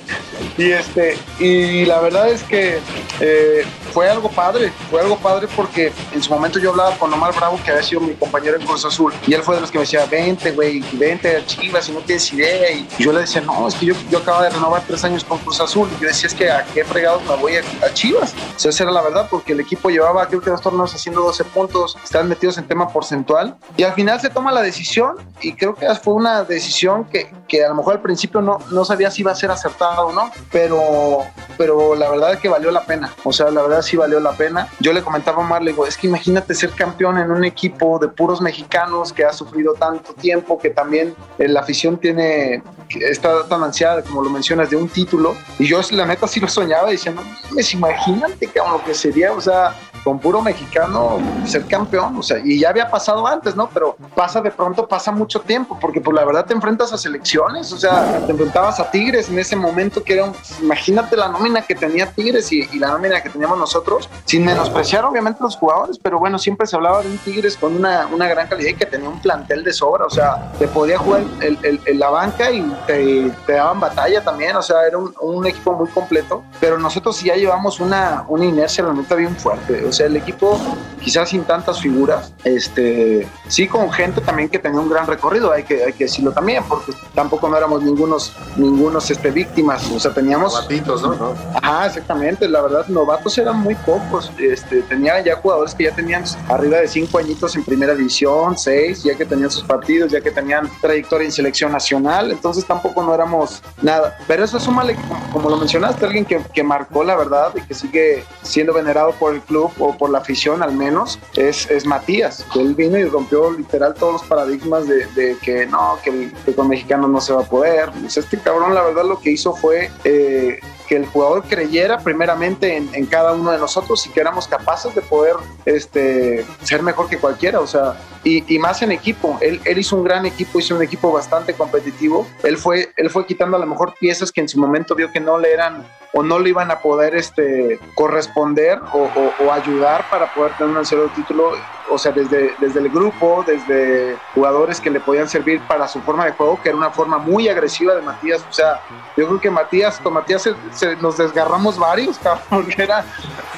y este, y la verdad es que eh, fue algo padre, fue algo padre porque en su momento yo hablaba con Omar Bravo, que había sido mi compañero en Cruz Azul, y él fue de los que me decía, vente, güey, vente a Chivas y no tienes idea. Y yo le decía, no, es que yo, yo acabo de renovar tres años con Cruz Azul. Y yo decía, es que a qué fregados me voy a, a Chivas. O sea, esa era la verdad, porque el equipo llevaba, creo que dos torneos haciendo 12 puntos, estaban metidos en tema porcentual. Y al final se toma la decisión, y creo que fue una decisión que, que a lo mejor al principio no, no sabía si iba a ser acertada o no, pero, pero la verdad es que valió la pena. O sea, la verdad sí valió la pena. Yo le comentaba a Omar, le digo, es que imagínate ser campeón en un equipo de puros mexicanos que ha sufrido tanto tiempo, que también eh, la afición tiene, que está tan ansiada, como lo mencionas, de un título. Y yo la neta sí lo soñaba diciendo, imagínate cabrón, lo que sería, o sea, con puro mexicano ser campeón, o sea, y ya había pasado antes, ¿no? Pero pasa de pronto, pasa mucho tiempo, porque pues la verdad te enfrentas a selecciones, o sea, te enfrentabas a Tigres en ese momento que era un, imagínate la nómina que tenía Tigres y, la nómina que teníamos nosotros, sin menospreciar obviamente los jugadores, pero bueno, siempre se hablaba de un Tigres con una, una gran calidad y que tenía un plantel de sobra, o sea, te podía jugar el, el- la banca y te, daban batalla también, o sea, era un, equipo muy completo, pero nosotros sí ya llevamos una, una inercia realmente bien fuerte, o sea, el equipo quizás sin tantas figuras, este, sí con gente también que tenía un gran recorrido, hay que, hay que decirlo también, porque tampoco no éramos ningunos, ningunos este, víctimas, o sea, teníamos... Novatitos, ¿no? ¿no? Ajá, exactamente. La verdad, novatos eran muy pocos. Este, tenía ya jugadores que ya tenían arriba de cinco añitos en primera división, seis, ya que tenían sus partidos, ya que tenían trayectoria en selección nacional. Entonces tampoco no éramos nada. Pero eso súmale, como, como lo mencionaste, alguien que, que marcó la verdad y que sigue siendo venerado por el club o por la afición al menos, es, es Matías. Él vino y rompió literal todos los paradigmas de, de que no, que, que con mexicanos no se va a poder. Pues este cabrón, la verdad, lo que hizo fue eh, que el jugador creyera primeramente en, cada uno de nosotros y que éramos capaces de poder este, ser mejor que cualquiera, o sea, y, más en equipo. Él, él hizo un gran equipo, hizo un equipo bastante competitivo. Él fue, él fue quitando a lo mejor piezas que en su momento vio que no le eran o no le iban a poder este, corresponder o ayudar para poder tener un cero título, o sea, desde, desde el grupo, desde jugadores que le podían servir para su forma de juego, que era una forma muy agresiva de Matías, o sea, yo creo que Matías, con Matías se- se- nos desgarramos varios, cabrón, era,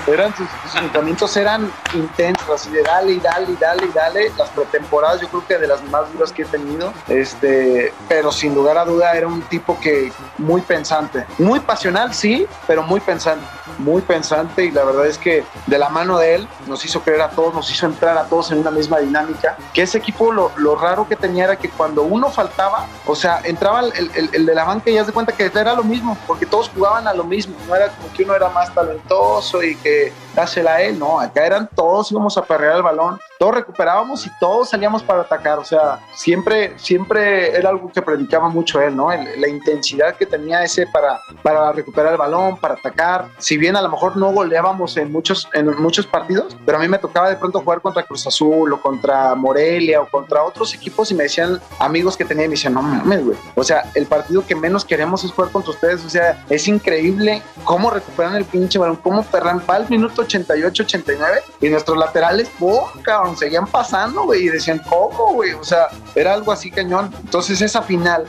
eran sus, sus enfrentamientos eran intensos, así de dale y dale y dale y dale, las pretemporadas yo creo que de las más duras que he tenido, este, pero sin lugar a duda era un tipo que muy pensante, muy pasional, sí, pero muy pensante, muy pensante y la verdad es que de la mano de él nos hizo creer a todos, nos hizo entrar a todos en una misma dinámica, que ese equipo lo, lo raro que tenía era que cuando uno faltaba, o sea, entraba el, el- el de la banca y ya se cuenta que era lo mismo, porque todos jugaban a lo mismo, no era como que uno era más talentoso y que dásela a él, no, acá eran todos, íbamos a perrear el balón, todos recuperábamos y todos salíamos para atacar, o sea, siempre, siempre era algo que predicaba mucho él, ¿no? El- la intensidad que tenía ese para, para recuperar el balón, para atacar, si bien a lo mejor no goleábamos en muchos, en muchos partidos, pero a mí me tocaba de pronto jugar contra Cruz Azul o contra Morelia o contra otros equipos y me decían amigos que tenía y me decían, no mames, güey, o sea, el partido que menos queremos es jugar contra ustedes, o sea, es increíble cómo recuperan el pinche balón, cómo perran, va al minuto 88, 89 y nuestros laterales, ¡pum! cabrón, seguían pasando, güey, y decían, ¿cómo, güey? O sea, era algo así cañón. Entonces, esa final,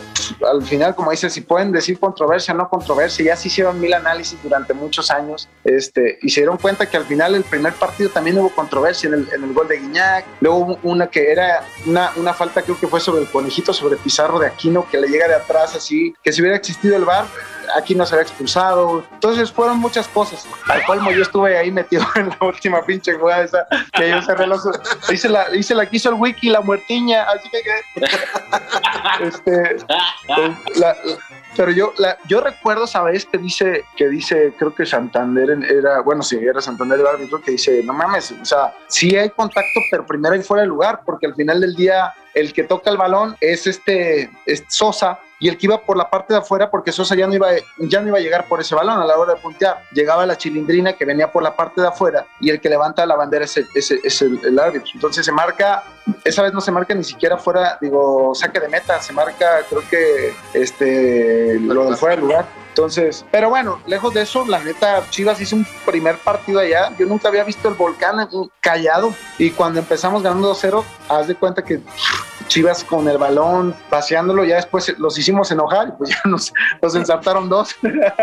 al final, como dices, si pueden decir controversia, no controversia, ya se hicieron mil análisis durante muchos años, este, y se dieron cuenta que al final, el primer partido también hubo controversia en el, en el gol de Guiñac, luego una que era una, una falta, creo que fue sobre el conejito, sobre Pizarro de Aquino, que le llega de atrás así, que si hubiera existido el VAR, aquí se había expulsado. Entonces fueron muchas cosas. Al colmo yo estuve ahí metido en la última pinche jugada esa que yo cerré los hice la, hice la que el wiki, la muertiña, así que, este la- pero yo la, yo recuerdo sabes que dice que dice creo que Santander era bueno sí era Santander el árbitro que dice no mames o sea sí hay contacto pero primero hay fuera de lugar porque al final del día el que toca el balón es este es Sosa y el que iba por la parte de afuera porque Sosa ya no iba ya no iba a llegar por ese balón a la hora de puntear. Llegaba la chilindrina que venía por la parte de afuera y el que levanta la bandera es el, árbitro. Entonces se marca esa vez no se marca ni siquiera fuera digo saque de meta se marca creo que este lo del fuera de lugar entonces, pero bueno, lejos de eso, la neta, Chivas hizo un primer partido allá. Yo nunca había visto el volcán callado. Y cuando empezamos ganando 2-0, haz de cuenta que Chivas con el balón, paseándolo, ya después los hicimos enojar y pues ya nos, nos ensartaron dos.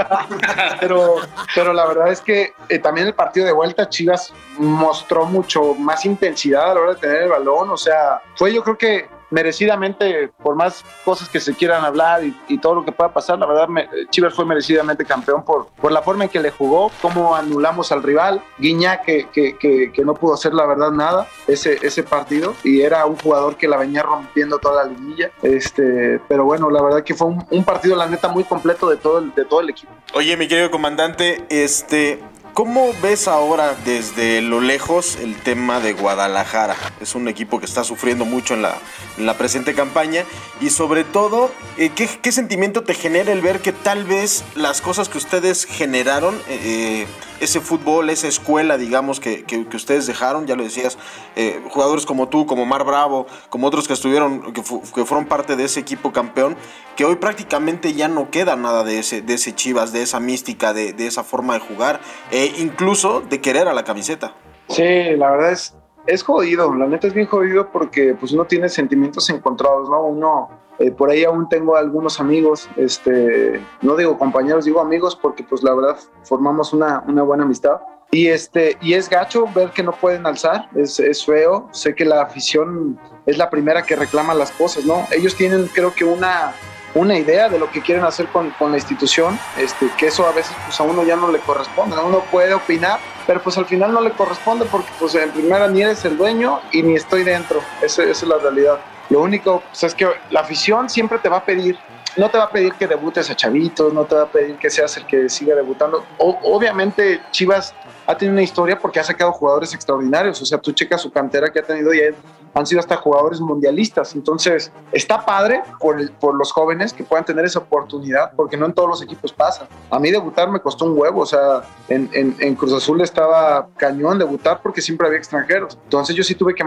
pero, pero la verdad es que eh, también el partido de vuelta, Chivas mostró mucho más intensidad a la hora de tener el balón. O sea, fue yo creo que merecidamente, por más cosas que se quieran hablar y, todo lo que pueda pasar, la verdad, me- Chivas fue merecidamente campeón por, por la forma en que le jugó, cómo anulamos al rival, Guiñá que, que, que, que no pudo hacer la verdad nada ese, ese partido y era un jugador que la venía rompiendo toda la liguilla, este, pero bueno, la verdad que fue un, un partido, la neta, muy completo de todo el, de todo el equipo. Oye, mi querido comandante, este, ¿cómo ves ahora desde lo lejos el tema de Guadalajara? Es un equipo que está sufriendo mucho en la, en la presente campaña y sobre todo, eh, ¿qué, sentimiento te genera el ver que tal vez las cosas que ustedes generaron eh, ese fútbol, esa escuela, digamos, que, que, ustedes dejaron, ya lo decías, eh, jugadores como tú, como Mar Bravo, como otros que estuvieron, que, que, fueron parte de ese equipo campeón, que hoy prácticamente ya no queda nada de ese, de ese Chivas, de esa mística, de, de esa forma de jugar, e incluso de querer a la camiseta. Sí, la verdad es, es jodido, la neta es bien jodido porque pues uno tiene sentimientos encontrados, ¿no? Uno, eh, por ahí aún tengo algunos amigos, este, no digo compañeros, digo amigos porque pues la verdad formamos una, una buena amistad. Y, este, y es gacho ver que no pueden alzar, es, es feo, sé que la afición es la primera que reclama las cosas, ¿no? Ellos tienen creo que una, una idea de lo que quieren hacer con, con, la institución, este, que eso a veces pues a uno ya no le corresponde, uno puede opinar, pero pues al final no le corresponde porque pues en primera ni eres el dueño y ni estoy dentro, esa, es la realidad. Lo único pues, es que la afición siempre te va a pedir, no te va a pedir que debutes a chavitos, no te va a pedir que seas el que siga debutando. obviamente Chivas ha tenido una historia porque ha sacado jugadores extraordinarios, o sea, tú checas su cantera que ha tenido y han sido hasta jugadores mundialistas. Entonces, está padre por, por los jóvenes que puedan tener esa oportunidad, porque no en todos los equipos pasa. A mí debutar me costó un huevo, o sea, en, en, Cruz Azul estaba cañón debutar porque siempre había extranjeros. Entonces, yo sí tuve que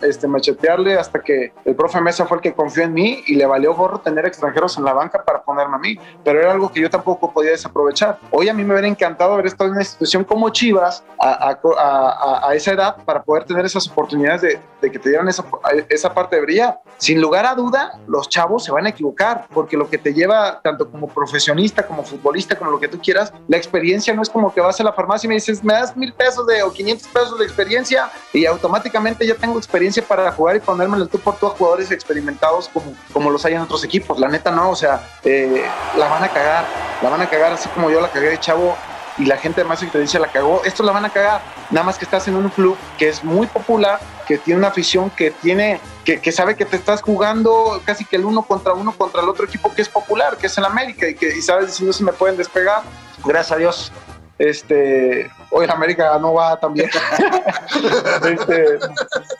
este, machetearle hasta que el profe Mesa fue el que confió en mí y le valió gorro tener extranjeros en la banca para ponerme a mí. Pero era algo que yo tampoco podía desaprovechar. Hoy a mí me hubiera encantado haber estado en una institución como Chivas a, a, a esa edad para poder tener esas oportunidades de, de que te dieran esa, esa parte de brillar. Sin lugar a duda, los chavos se van a equivocar, porque lo que te lleva, tanto como profesionista, como futbolista, como lo que tú quieras, la experiencia no es como que vas a la farmacia y me dices, me das mil pesos de, o 500 pesos de experiencia y automáticamente ya tengo experiencia para jugar y el tú por tú a jugadores experimentados como, como los hay en otros equipos. La neta no, o sea, eh, la van a cagar, la van a cagar así como yo la cagué de chavo y la gente de más experiencia la cagó, esto la van a cagar. Nada más que estás en un club que es muy popular, que tiene una afición que tiene, que, que, sabe que te estás jugando casi que el uno contra uno contra el otro equipo que es popular, que es el América, y que y sabes si no se me pueden despegar. Gracias a Dios este, hoy en América no va tan bien. este,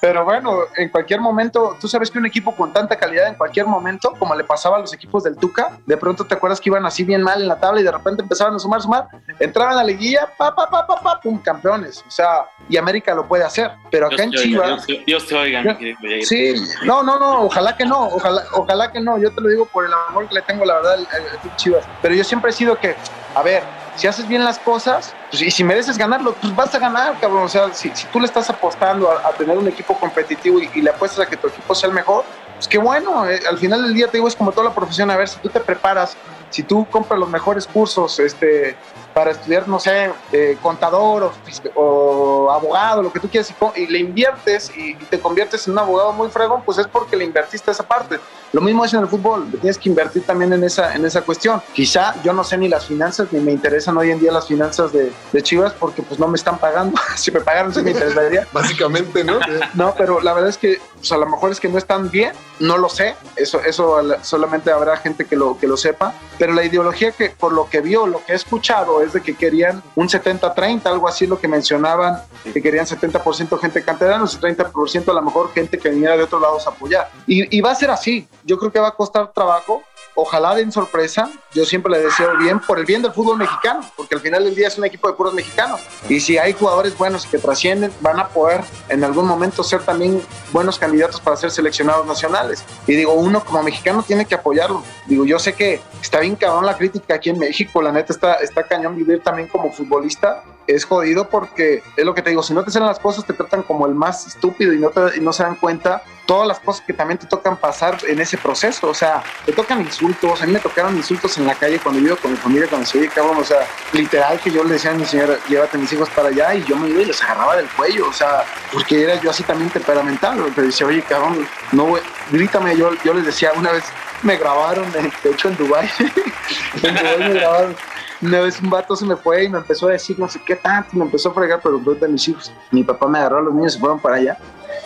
pero bueno, en cualquier momento, tú sabes que un equipo con tanta calidad en cualquier momento, como le pasaba a los equipos del Tuca, de pronto te acuerdas que iban así bien mal en la tabla y de repente empezaban a sumar, sumar, entraban a la liguilla, pa, pa, pa, pa, pa, pum, campeones. O sea, y América lo puede hacer. Pero acá en Chivas. Dios, te oiga, Sí, no, no, no, ojalá que no, ojalá, ojalá que no. Yo te lo digo por el amor que le tengo, la verdad, al Chivas. Pero yo siempre he sido que, a ver, si haces bien las cosas, pues, y si mereces ganarlo, pues vas a ganar, cabrón. O sea, si, tú le estás apostando a, tener un equipo competitivo y, le apuestas a que tu equipo sea el mejor, pues qué bueno. Eh, al final del día te digo, es como toda la profesión. A ver, si tú te preparas, si tú compras los mejores cursos, este, para estudiar, no sé, eh, contador o, abogado, lo que tú quieras, y, le inviertes y, te conviertes en un abogado muy fregón, pues es porque le invertiste esa parte. Lo mismo es en el fútbol, tienes que invertir también en esa, en esa cuestión. Quizá yo no sé ni las finanzas, ni me interesan hoy en día las finanzas de, de Chivas, porque pues no me están pagando. si me pagaran, sí me interesaría. Básicamente, ¿no? no, pero la verdad es que pues, a lo mejor es que no están bien, no lo sé, eso, eso solamente habrá gente que lo, que lo sepa, pero la ideología que por lo que vio, lo que he escuchado de que querían un 70-30, algo así lo que mencionaban, que querían 70% gente canterana y 30% a lo mejor gente que viniera de otros lados a apoyar. Y, y va a ser así, yo creo que va a costar trabajo, ojalá den sorpresa. Yo siempre le deseo bien por el bien del fútbol mexicano, porque al final del día es un equipo de puros mexicanos. Y si hay jugadores buenos que trascienden, van a poder en algún momento ser también buenos candidatos para ser seleccionados nacionales. Y digo, uno como mexicano tiene que apoyarlo. Digo, yo sé que está bien cabrón la crítica aquí en México, la neta está, está cañón vivir también como futbolista. Es jodido porque es lo que te digo, si no te salen las cosas, te tratan como el más estúpido y no, y no se dan cuenta todas las cosas que también te tocan pasar en ese proceso. O sea, te tocan insultos. A mí me tocaron insultos en la calle cuando vivo con mi familia, cuando se cabrón. O sea, literal que yo le decía a mi señora, llévate a mis hijos para allá y yo me iba y les agarraba del cuello. O sea, porque era yo así también temperamental. Te decía, oye, cabrón, no, grítame. Yo, yo les decía, una vez me grabaron, de hecho en Dubai en Dubái me grabaron. Una vez un vato se me fue y me empezó a decir no sé qué tanto, me empezó a fregar, pero de mis hijos. Mi papá me agarró a los niños y se fueron para allá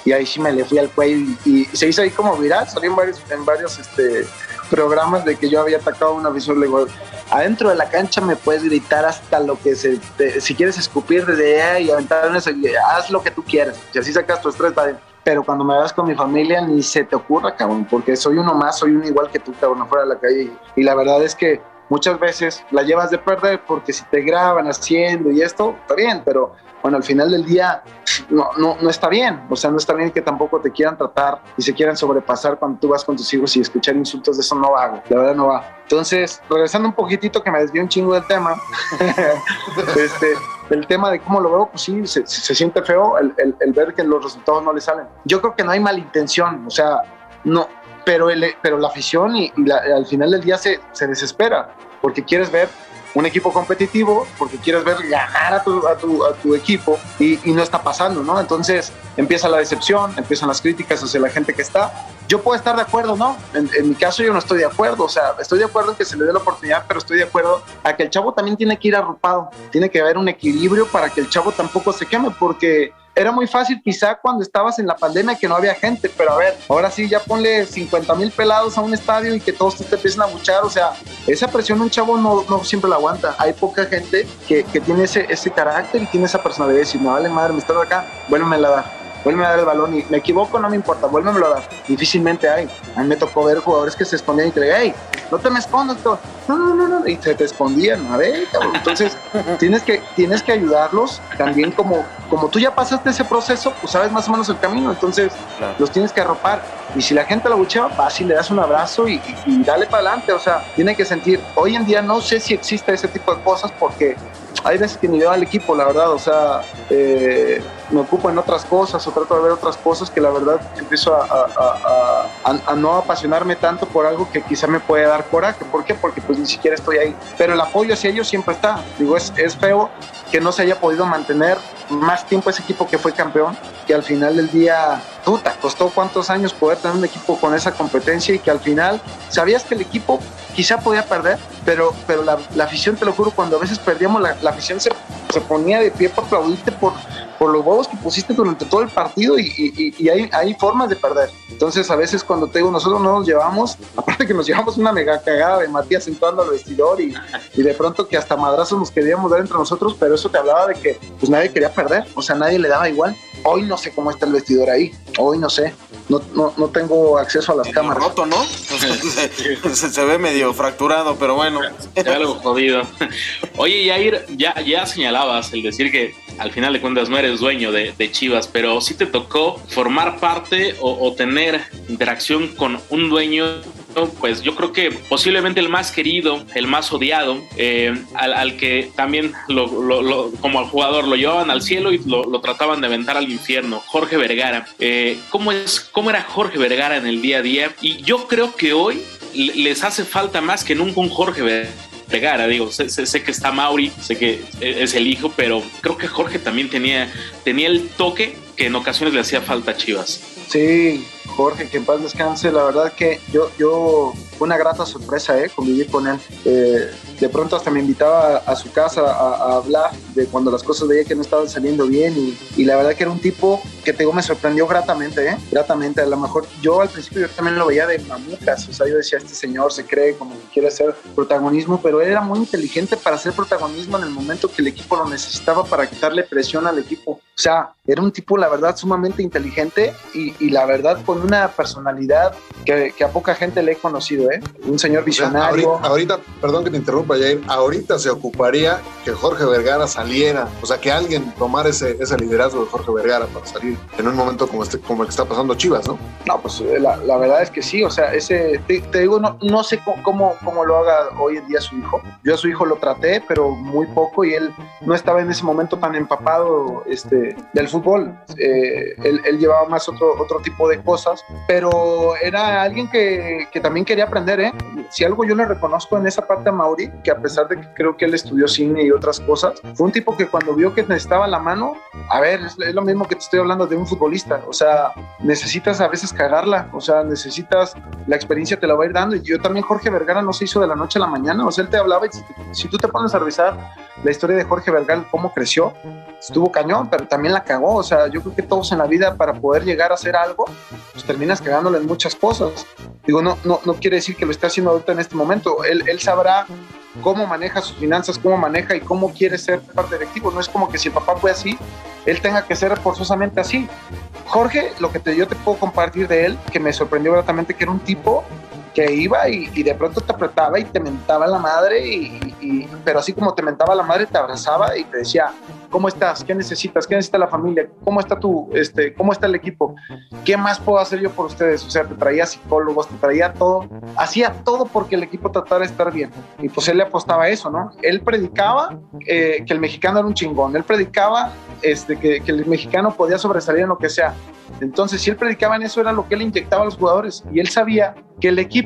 y ahí sí me le fui al cuello y, se hizo ahí como viral, salió en varios, en varios este, programas de que yo había atacado a una visión le digo, adentro de la cancha me puedes gritar hasta lo que se, si quieres escupir desde ahí y aventar en eso, haz lo que tú quieras, y así sacas tu estrés, pero cuando me vas con mi familia ni se te ocurra, cabrón, porque soy uno más, soy uno igual que tú, cabrón, afuera de la calle, y la verdad es que muchas veces la llevas de perder porque si te graban haciendo y esto, está bien, pero bueno, al final del día no, no, no está bien. O sea, no está bien que tampoco te quieran tratar y se quieran sobrepasar cuando tú vas con tus hijos y escuchar insultos de eso no hago. La verdad no va. Entonces, regresando un poquitito que me desvió un chingo del tema, este, el tema de cómo lo veo, pues sí, se, se siente feo el, el, el, ver que los resultados no le salen. Yo creo que no hay mala intención, o sea, no, pero, el, pero la afición y, y la, al final del día se, se desespera porque quieres ver un equipo competitivo porque quieres ver ganar a tu, a tu, a tu equipo y, y, no está pasando, ¿no? Entonces empieza la decepción, empiezan las críticas hacia la gente que está. Yo puedo estar de acuerdo, ¿no? En, en, mi caso yo no estoy de acuerdo, o sea, estoy de acuerdo en que se le dé la oportunidad, pero estoy de acuerdo a que el chavo también tiene que ir arropado, tiene que haber un equilibrio para que el chavo tampoco se queme, porque era muy fácil quizá cuando estabas en la pandemia que no había gente, pero a ver, ahora sí ya ponle 50 mil pelados a un estadio y que todos te empiecen a buchar, o sea, esa presión un chavo no, no siempre la aguanta. Hay poca gente que, que tiene ese, ese carácter y tiene esa personalidad decir, no vale madre, me estás acá, vuélveme a dar vuelve a dar el balón y me equivoco, no me importa, vuélvemelo a dar. Difícilmente hay. A mí me tocó ver jugadores que se escondían y te digan, hey, no te me escondas, no, no, no, no, y se te escondían, a ver, cabrón. Entonces, tienes que, tienes que ayudarlos también como, como tú ya pasaste ese proceso, pues sabes más o menos el camino, entonces claro. los tienes que arropar. Y si la gente lo buchea, vas y le das un abrazo y, y, y dale para adelante, o sea, tiene que sentir, hoy en día no sé si existe ese tipo de cosas porque hay veces que ni veo al equipo, la verdad, o sea, eh, me ocupo en otras cosas o trato de ver otras cosas que la verdad empiezo a, a, a, a, no apasionarme tanto por algo que quizá me puede dar coraje. ¿Por qué? Porque pues ni siquiera estoy ahí. Pero el apoyo hacia ellos siempre está. Digo, es, es feo que no se haya podido mantener más tiempo ese equipo que fue campeón, que al final del día, puta, costó cuántos años poder tener un equipo con esa competencia y que al final sabías que el equipo quizá podía perder, pero, pero la, la afición, te lo juro, cuando a veces perdíamos, la, la afición se, se, ponía de pie para aplaudirte por, por los huevos que pusiste durante todo el partido y, y, y hay, hay, formas de perder. Entonces, a veces cuando te digo, nosotros no nos llevamos, aparte que nos llevamos una mega cagada de Matías entrando al vestidor y, y de pronto que hasta madrazos nos queríamos dar entre nosotros, pero eso te hablaba de que pues nadie quería perder, o sea, nadie le daba igual. Hoy no sé cómo está el vestidor ahí, hoy no sé, no, no, no tengo acceso a las cámaras. Roto, ¿no? se, se, ve medio fracturado, pero bueno. Algo jodido. Oye, Yair, ya, ya señalabas el decir que al final de cuentas no eres dueño de, Chivas, pero sí te tocó formar parte o, tener interacción con un dueño pues yo creo que posiblemente el más querido, el más odiado, eh, al, que también como al jugador lo llevaban al cielo y lo, trataban de aventar al infierno, Jorge Vergara. Eh, ¿cómo, es, ¿Cómo era Jorge Vergara en el día a día? Y yo creo que hoy les hace falta más que nunca un Jorge Vergara. Vergara, digo, sé, sé, que está Mauri, sé que es el hijo, pero creo que Jorge también tenía, tenía el toque que en ocasiones le hacía falta a Chivas. Sí, Jorge, que en paz descanse. La verdad que yo, yo fue una grata sorpresa, ¿eh? Convivir con él. Eh, de pronto hasta me invitaba a, a su casa a, a, hablar de cuando las cosas veía que no estaban saliendo bien y, y, la verdad que era un tipo que te digo, me sorprendió gratamente, ¿eh? Gratamente. A lo mejor yo al principio yo también lo veía de mamucas, o sea, yo decía, este señor se cree como que quiere hacer protagonismo, pero él era muy inteligente para hacer protagonismo en el momento que el equipo lo necesitaba para quitarle presión al equipo. O sea, era un tipo, la verdad, sumamente inteligente y, y la verdad con una personalidad que, que, a poca gente le he conocido, ¿eh? Un señor visionario. O sea, ahorita, ahorita, perdón que te interrumpa, Jair, ahorita se ocuparía que Jorge Vergara saliera, o sea, que alguien tomara ese, ese liderazgo de Jorge Vergara para salir en un momento como, este, como el que está pasando Chivas, ¿no? No, pues la, la verdad es que sí, o sea, ese, te, te digo, no, no sé cómo, cómo lo haga hoy en día su hijo. Yo a su hijo lo traté, pero muy poco y él no estaba en ese momento tan empapado este, del fútbol. Eh, él, llevaba más otro, otro tipo de cosas, pero era alguien que, que, también quería aprender, ¿eh? Si algo yo le reconozco en esa parte a Mauri, que a pesar de que creo que él estudió cine y otras cosas, fue un tipo que cuando vio que necesitaba la mano, a ver, es, lo mismo que te estoy hablando de un futbolista, o sea, necesitas a veces cagarla, o sea, necesitas, la experiencia te la va a ir dando, y yo también Jorge Vergara no se hizo de la noche a la mañana, o sea, él te hablaba si, si tú te pones a revisar la historia de Jorge Vergara, cómo creció, estuvo cañón, pero también la cagó, o sea, yo creo que todos en la vida para poder llegar a hacer algo, pues terminas cagándole en muchas cosas. Digo, no, no, no quiere decir que lo esté haciendo ahorita en este momento, él, él sabrá cómo maneja sus finanzas, cómo maneja y cómo quiere ser parte directivo. No es como que si el papá fue así, él tenga que ser forzosamente así. Jorge, lo que te, yo te puedo compartir de él, que me sorprendió gratamente, que era un tipo que iba y, y de pronto te apretaba y te mentaba la madre, y, y- pero así como te mentaba la madre, te abrazaba y te decía, ¿cómo estás? ¿Qué necesitas? ¿Qué necesita la familia? ¿Cómo está tu, este, cómo está el equipo? ¿Qué más puedo hacer yo por ustedes? O sea, te traía psicólogos, te traía todo, hacía todo porque el equipo tratara de estar bien. Y pues él le apostaba a eso, ¿no? Él predicaba eh, que el mexicano era un chingón, él predicaba este, que, que el mexicano podía sobresalir en lo que sea. Entonces, si él predicaba en eso, era lo que él inyectaba a los jugadores. Y él sabía que el equipo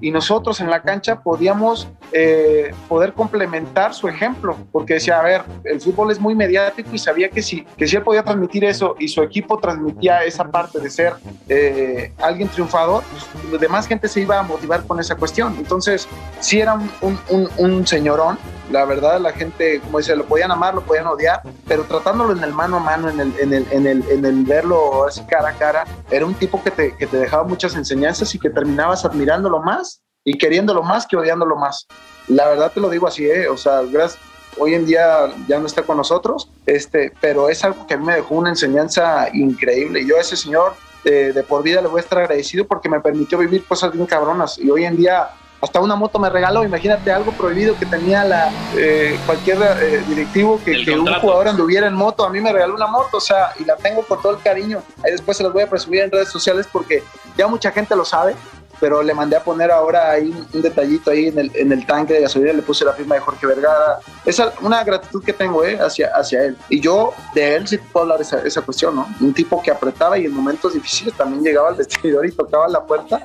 y nosotros en la cancha podíamos eh, poder complementar su ejemplo. Porque decía, a ver, el fútbol es muy mediático y sabía que si, que él podía transmitir eso y su equipo transmitía esa parte de ser eh, alguien triunfador, pues, demás gente se iba a motivar con esa cuestión. Entonces, sí era un, un, un- señorón. La verdad, la gente, como dice, lo podían amar, lo podían odiar, pero tratándolo en el mano a mano, en el, en el, en el, en el verlo así cara a cara, era un tipo que te, que te dejaba muchas enseñanzas y que terminabas admirándolo más y queriéndolo más que odiándolo más. La verdad te lo digo así, ¿eh? o sea, gracias. Hoy en día ya no está con nosotros, este, pero es algo que a mí me dejó una enseñanza increíble. Yo a ese señor eh, de por vida le voy a estar agradecido porque me permitió vivir cosas bien cabronas. Y hoy en día hasta una moto me regaló, imagínate algo prohibido que tenía la, eh, cualquier eh, directivo que, que un jugador anduviera en moto, a mí me regaló una moto, o sea, y la tengo con todo el cariño. Ahí después se las voy a presumir en redes sociales porque ya mucha gente lo sabe, pero le mandé a poner ahora ahí un, detallito ahí en el, en el tanque de gasolina, le puse la firma de Jorge Vergara. Es una gratitud que tengo eh, hacia, hacia él. Y yo de él sí puedo hablar esa, esa cuestión, ¿no? Un tipo que apretaba y en momentos difíciles también llegaba al vestidor y tocaba la puerta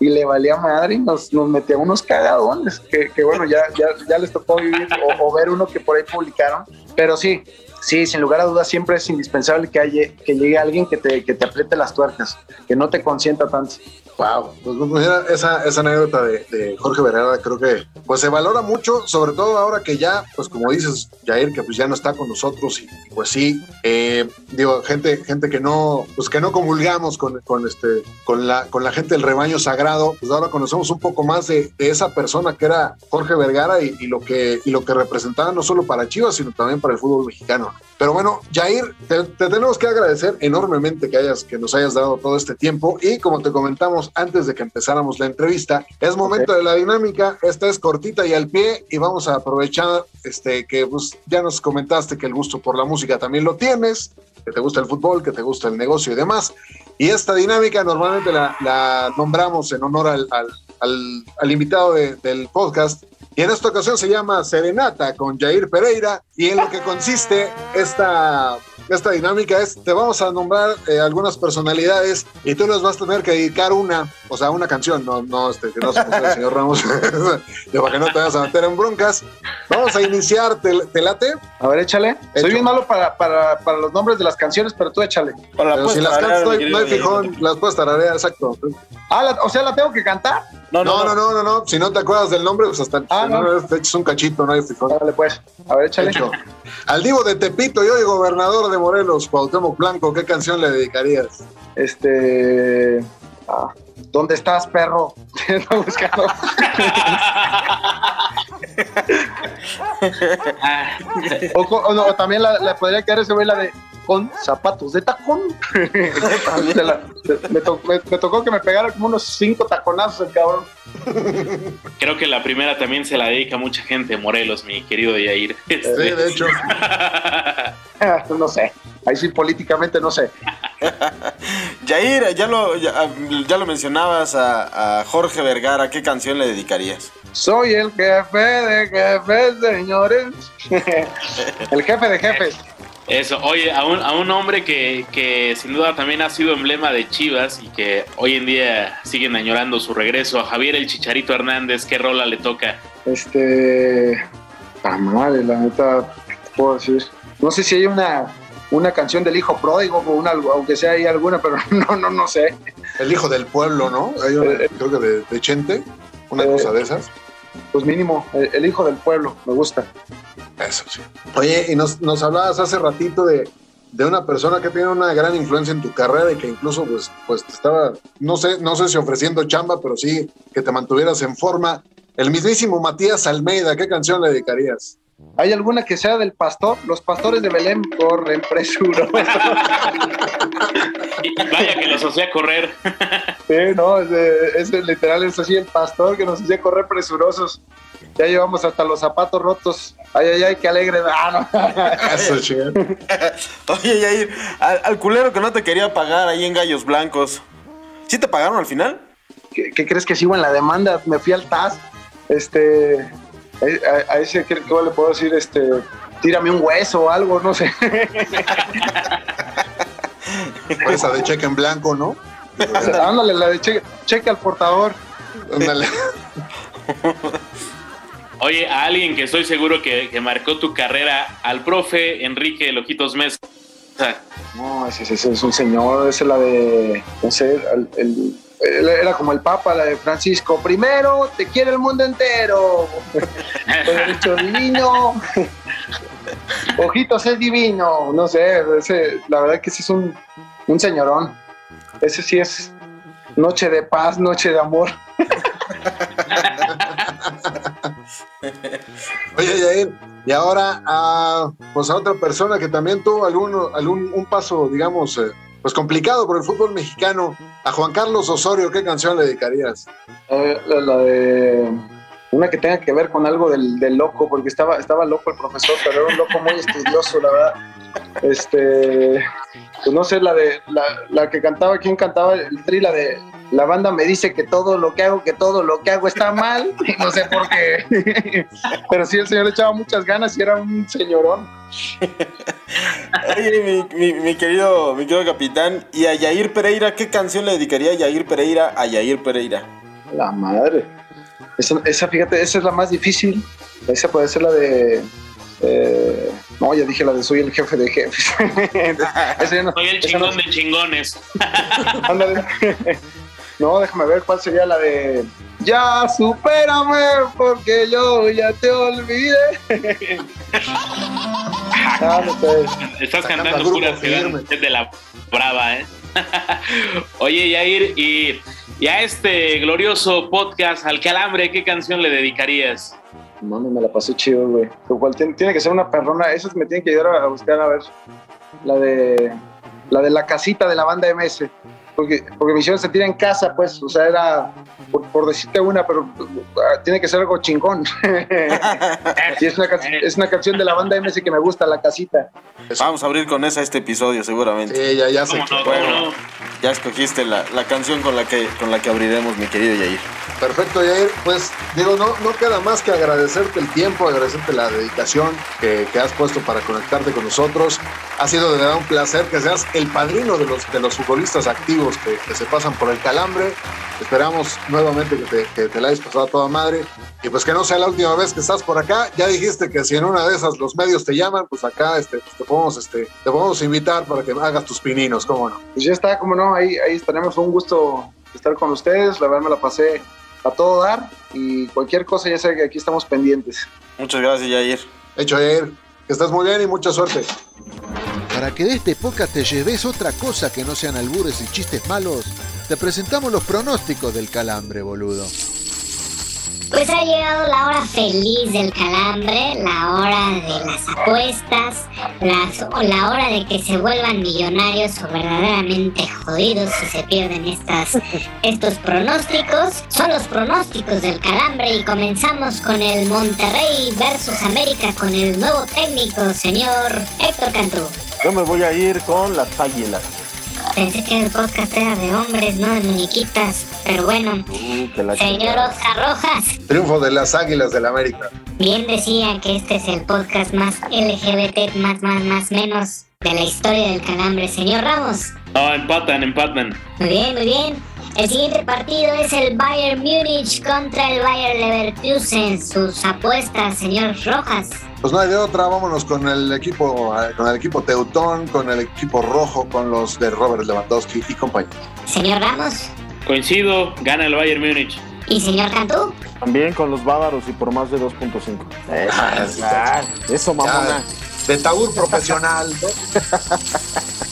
y le valía madre y nos, nos metía unos cagadones, que, que bueno, ya, ya, ya les tocó vivir o, o ver uno que por ahí publicaron. Pero sí, sí, sin lugar a dudas siempre es indispensable que, haya, que llegue alguien que te, que te apriete las tuercas, que no te consienta tanto. Wow, pues mira, esa, esa anécdota de, Jorge Vergara creo que pues se valora mucho, sobre todo ahora que ya, pues como dices, Jair, que pues ya no está con nosotros y pues sí, eh, digo, gente, gente que no, pues que no comulgamos con, con este, con la, con la gente del rebaño sagrado, pues ahora conocemos un poco más de, esa persona que era Jorge Vergara y, y lo que, y lo que representaba no solo para Chivas, sino también para el fútbol mexicano. Pero bueno, Jair, te, te tenemos que agradecer enormemente que, hayas, que nos hayas dado todo este tiempo y como te comentamos antes de que empezáramos la entrevista, es momento de la dinámica, esta es cortita y al pie y vamos a aprovechar este, que pues, ya nos comentaste que el gusto por la música también lo tienes, que te gusta el fútbol, que te gusta el negocio y demás. Y esta dinámica normalmente la, la nombramos en honor al, al, al, al invitado de- del podcast. Y en esta ocasión se llama Serenata con Jair Pereira. Y en lo que consiste esta, esta dinámica es, te vamos a nombrar eh, algunas personalidades y tú les vas a tener que dedicar una, o sea, una canción, no, no, este, que no se el señor Ramos, de para que no te vayas a meter en broncas. Vamos a iniciar, ¿te, te late? A ver, échale. Soy bien malo para, para, para los nombres de las canciones, pero tú échale. Pero si las cantas, no hay, no hay fijón, las puedes tararear, exacto. Ah, la- o sea, la tengo que cantar. No no no, no, no, Si no te acuerdas del nombre, pues hasta Ah, si no, no. te echas un cachito, no hay fijón. Dale, pues. A ver, échale. Hecho. Al Divo de Tepito y hoy gobernador de Morelos, Cuauhtémoc Blanco, ¿qué canción le dedicarías? Este. ah, ¿Dónde estás, perro? Estoy buscando. o, o no, o también la, la podría quedar ese güey, la de con zapatos de tacón. La- me, to- me- me tocó que me pegara como unos cinco taconazos el cabrón. Creo que la primera también se la dedica mucha gente, Morelos, mi querido Yair. Este, Sí, de hecho. Ah, no sé. Ahí sí, políticamente no sé. Jair, ya lo, ya, ya lo mencionabas a, a Jorge Vergara, ¿qué canción le dedicarías? Soy el jefe de jefes, señores. el jefe de jefes. Eso, oye, a un, a un hombre que, que sin duda también ha sido emblema de Chivas y que hoy en día siguen añorando su regreso, a Javier el Chicharito Hernández, ¿qué rola le toca? Este. Ah, madre, la neta, ¿qué te puedo decir? No sé si hay una, una canción del hijo pródigo, o una, aunque sea hay alguna, pero no, no, no sé. El hijo del pueblo, ¿no? Hay una, Eh, creo que de, de Chente, una eh, cosa de esas. Pues mínimo, el, el hijo del pueblo, me gusta. Eso sí. Oye, y nos, nos hablabas hace ratito de, de una persona que tiene una gran influencia en tu carrera y que incluso pues, pues te estaba, no sé, no sé si ofreciendo chamba, pero sí que te mantuvieras en forma. El mismísimo Matías Almeida, ¿qué canción le dedicarías? ¿Hay alguna que sea del pastor? Los pastores de Belén corren presurosos. Vaya que los hacía correr. Sí, no, es, es literal, es así el pastor que nos hacía correr presurosos. Ya llevamos hasta los zapatos rotos. Ay, ay, ay, qué alegre. Ah, no. Eso. Oye, Yair, al, al culero que no te quería pagar ahí en Gallos Blancos. ¿Sí te pagaron al final? ¿Qué, qué crees que sigo en la demanda? Me fui al TAS. Este. A, a ese, ¿qué, qué le puedo decir? Este. Tírame un hueso o algo, no sé. Esa de cheque en blanco, ¿no? Ándale, la de cheque, cheque al portador. Ándale. Oye, a alguien que estoy seguro que, que marcó tu carrera, al profe Enrique Lojitos Mesa. No, ese, ese es un señor, esa es la de, no sé, el, el- era como el Papa, la de Francisco. Primero, te quiere el mundo entero. Derecho divino. Ojitos es divino. No sé, ese, la verdad que ese es un, un señorón. Ese sí es noche de paz, noche de amor. Oye, Yair, y ahora a, pues a otra persona que también tuvo algún, algún un paso, digamos, eh, pues complicado por el fútbol mexicano, a Juan Carlos Osorio, ¿qué canción le dedicarías? Eh, la, la de una que tenga que ver con algo del, del loco, porque estaba, estaba loco el profesor, pero era un loco muy estudioso, la verdad. Este, pues no sé, la de la, la que cantaba, ¿quién cantaba el tri? La de la banda me dice que todo lo que hago, que todo lo que hago está mal, no sé por qué. Pero sí, el señor le echaba muchas ganas y era un señorón. Oye, mi, mi- mi querido, mi querido capitán, ¿y a Yair Pereira qué canción le dedicaría Yair Pereira a Yair Pereira? La madre. Esa, esa, fíjate, esa es la más difícil. Esa puede ser la de. eh, no, ya dije la de soy el jefe de jefes. No- Soy el esa no- chingón de chingones. ándale. No, déjame ver cuál sería la de. Ya supérame porque yo ya te olvidé. Ah, no sé. Estás cantando puras de la brava, ¿eh? Oye, Yair, y, y a este glorioso podcast, Al Calambre, ¿qué canción le dedicarías? Mami, me la pasé chido, güey. Lo cual tiene, tiene que ser una perrona. Esas me tienen que ayudar a, a buscar, a ver. La de. La de la casita de la banda MS. Porque, porque me hicieron sentir en casa, pues. O sea, era. Por, por decirte una, pero ah, tiene que ser algo chingón. y es una, es una canción de la banda MS que me gusta, La Casita. Vamos a abrir con esa este episodio, seguramente. Sí, ya, ya sé. Bueno. Ya escogiste la, la canción con la, que, con la que abriremos, mi querido Yair. Perfecto, Yair. Pues digo, no, no queda más que agradecerte el tiempo, agradecerte la dedicación que, que has puesto para conectarte con nosotros. Ha sido de verdad un placer que seas el padrino de los, de los futbolistas activos que, que se pasan por el calambre. Esperamos nuevamente que te, que te la hayas pasado a toda madre. Y pues que no sea la última vez que estás por acá. Ya dijiste que si en una de esas los medios te llaman, pues acá este, te, podemos, este, te podemos invitar para que hagas tus pininos, ¿cómo no? Pues ya está, como no, ahí, ahí estaremos. Un gusto estar con ustedes. La verdad me la pasé a todo dar. Y cualquier cosa, ya sé que aquí estamos pendientes. Muchas gracias, Yair. Hecho, Yair. Que muy bien y mucha suerte. Para que de este podcast te lleves otra cosa que no sean albures y chistes malos, te presentamos los pronósticos del calambre, boludo. Pues ha llegado la hora feliz del calambre, la hora de las apuestas, las- la hora de que se vuelvan millonarios o verdaderamente jodidos si se pierden estas, estos pronósticos. Son los pronósticos del calambre y comenzamos con el Monterrey versus América con el nuevo técnico, señor Héctor Cantú. Yo me voy a ir con las águilas. Pensé que el podcast era de hombres, no de muñequitas, pero bueno. Uh, la Señor. Oscar Rojas. Triunfo de las Águilas del América. Bien decía que este es el podcast más LGBT, más, más, más, menos de la historia del calambre. Señor Ramos. No, empatan, empatan. Muy bien, muy bien. El siguiente partido es el Bayern Múnich contra el Bayern Leverkusen. Sus apuestas, señor Rojas. Pues no hay de otra, vámonos con el equipo, eh, con el equipo Teutón, con el equipo rojo, con los de Robert Lewandowski y compañía. Señor Ramos. Coincido, gana el Bayern Múnich. ¿Y señor Cantú? También con los bávaros y por más de 2.5. Ah, Eso, mamona. De Taur profesional.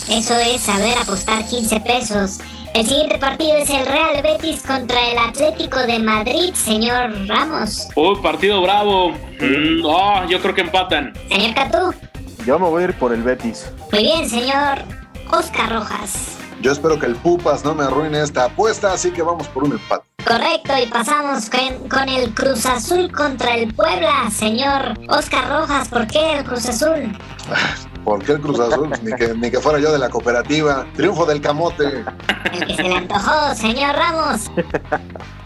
Eso es saber apostar 15 pesos El siguiente partido es el Real Betis contra el Atlético de Madrid, señor Ramos. Uy, partido bravo. Mm, ah, yo creo que empatan. Señor Catú. Yo me voy a ir por el Betis. Muy bien, señor Oscar Rojas. Yo espero que el Pupas no me arruine esta apuesta, así que vamos por un empate. Correcto, y pasamos con, con el Cruz Azul contra el Puebla, señor Oscar Rojas. ¿Por qué el Cruz Azul? ¿Por qué el Cruz Azul? ni, que, ni que fuera yo de la cooperativa. Triunfo del camote. El que se le antojó, señor Ramos.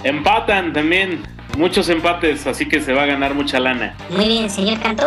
Empatan también. Muchos empates, así que se va a ganar mucha lana. Muy bien, señor Cantú.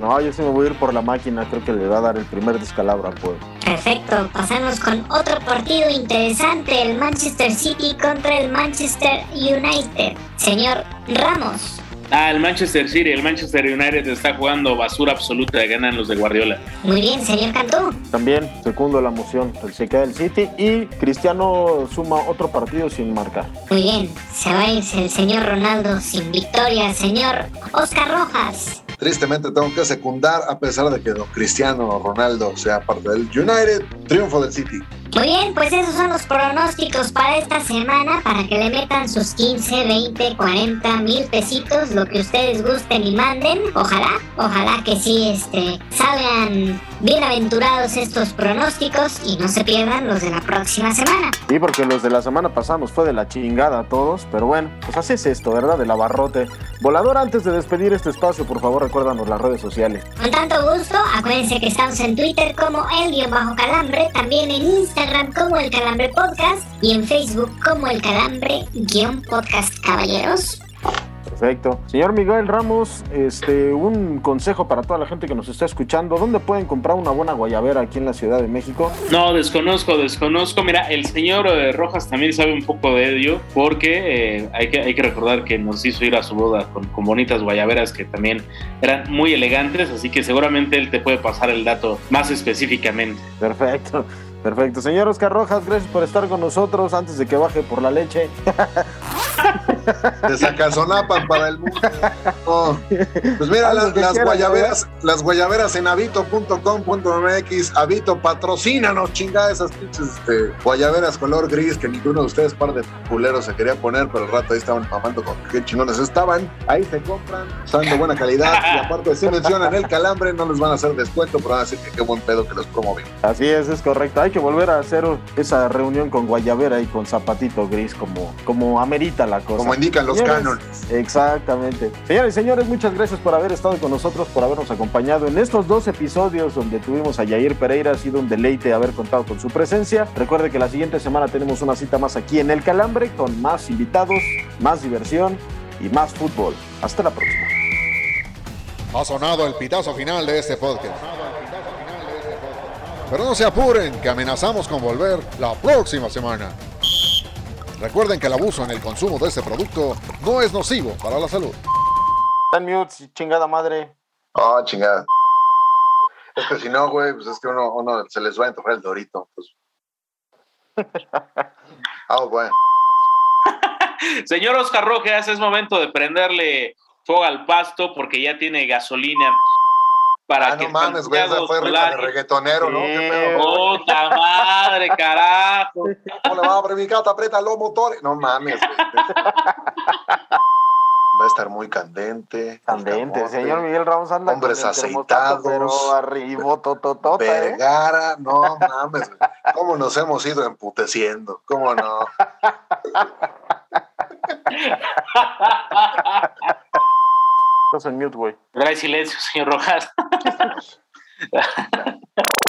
No, yo sí me voy a ir por la máquina. Creo que le va a dar el primer descalabro al pueblo. Perfecto, pasamos con otro partido interesante, el Manchester City contra el Manchester United. Señor Ramos. Ah, el Manchester City, el Manchester United está jugando basura absoluta, ganan los de Guardiola. Muy bien, señor Cantú. También, segundo la moción, se queda el City y Cristiano suma otro partido sin marcar. Muy bien, se va a ir el señor Ronaldo sin victoria, señor Oscar Rojas. Tristemente tengo que secundar, a pesar de que don Cristiano Ronaldo sea parte del United, triunfo del City. Muy bien, pues esos son los pronósticos para esta semana, para que le metan sus 15, 20, 40 mil pesitos, lo que ustedes gusten y manden. Ojalá, ojalá que sí este, salgan bienaventurados estos pronósticos y no se pierdan los de la próxima semana. Sí, porque los de la semana pasada nos fue de la chingada a todos, pero bueno, pues así es esto, ¿verdad? De la barrote. Volador, antes de despedir este espacio, por favor, recuérdanos las redes sociales. Con tanto gusto, acuérdense que estamos en Twitter como el guion bajo calambre, también en Instagram como el Calambre Podcast y en Facebook como el Calambre-Podcast Caballeros. Perfecto. Señor Miguel Ramos, este, un consejo para toda la gente que nos está escuchando. ¿Dónde pueden comprar una buena guayabera aquí en la Ciudad de México? No, desconozco, desconozco. Mira, el señor eh, Rojas también sabe un poco de ello, porque eh, hay, que, hay que recordar que nos hizo ir a su boda con, con bonitas guayaberas que también eran muy elegantes, así que seguramente él te puede pasar el dato más específicamente. Perfecto. Perfecto. Señor Oscar Rojas, gracias por estar con nosotros antes de que baje por la leche. Te sacazonapan para el mundo. Oh. Pues mira, las, las guayaberas, las guayaberas en avito.com.mx, Avito, patrocínanos, chingada, esas pinches este, guayaberas color gris que ninguno de ustedes, par de culeros, se quería poner, pero el rato ahí estaban mamando con qué chingones estaban. Ahí se compran, están de buena calidad y aparte si mencionan el calambre, no les van a hacer descuento, pero van a decir que qué buen pedo que los promoven. Así es, es correcto. Hay que volver a hacer esa reunión con guayabera y con zapatito gris como, como amerita la cosa. Como indican los cánones. Exactamente. Señores y señores, muchas gracias por haber estado con nosotros, por habernos acompañado en estos dos episodios donde tuvimos a Yair Pereira. Ha sido un deleite haber contado con su presencia. Recuerde que la siguiente semana tenemos una cita más aquí en El Calambre con más invitados, más diversión y más fútbol. Hasta la próxima. Ha sonado el pitazo final de este podcast. Pero no se apuren, que amenazamos con volver la próxima semana. Recuerden que el abuso en el consumo de este producto no es nocivo para la salud. Están mute, chingada madre. Oh, chingada. Es que si no, güey, pues es que uno, uno se les va a antojar el dorito. Pues. Ah, bueno. Señor Oscar Rojas, es momento de prenderle fuego al pasto porque ya tiene gasolina para Ah, que no mames, güey, esa fue rima de reggaetonero, ¿no? ¿Qué pedo? ¡Puta madre, carajo! ¿Cómo le va a abrir mi gata? Aprieta los motores. No mames, güey. Va a estar muy candente. Candente, señor Miguel Ramos anda Hombres con aceitados. pero arriba, tototota, ¿eh? Vergara, no mames, güey. ¿Cómo nos hemos ido emputeciendo? ¿Cómo no? Estás en mute, güey. Trae silencio, señor Rojas.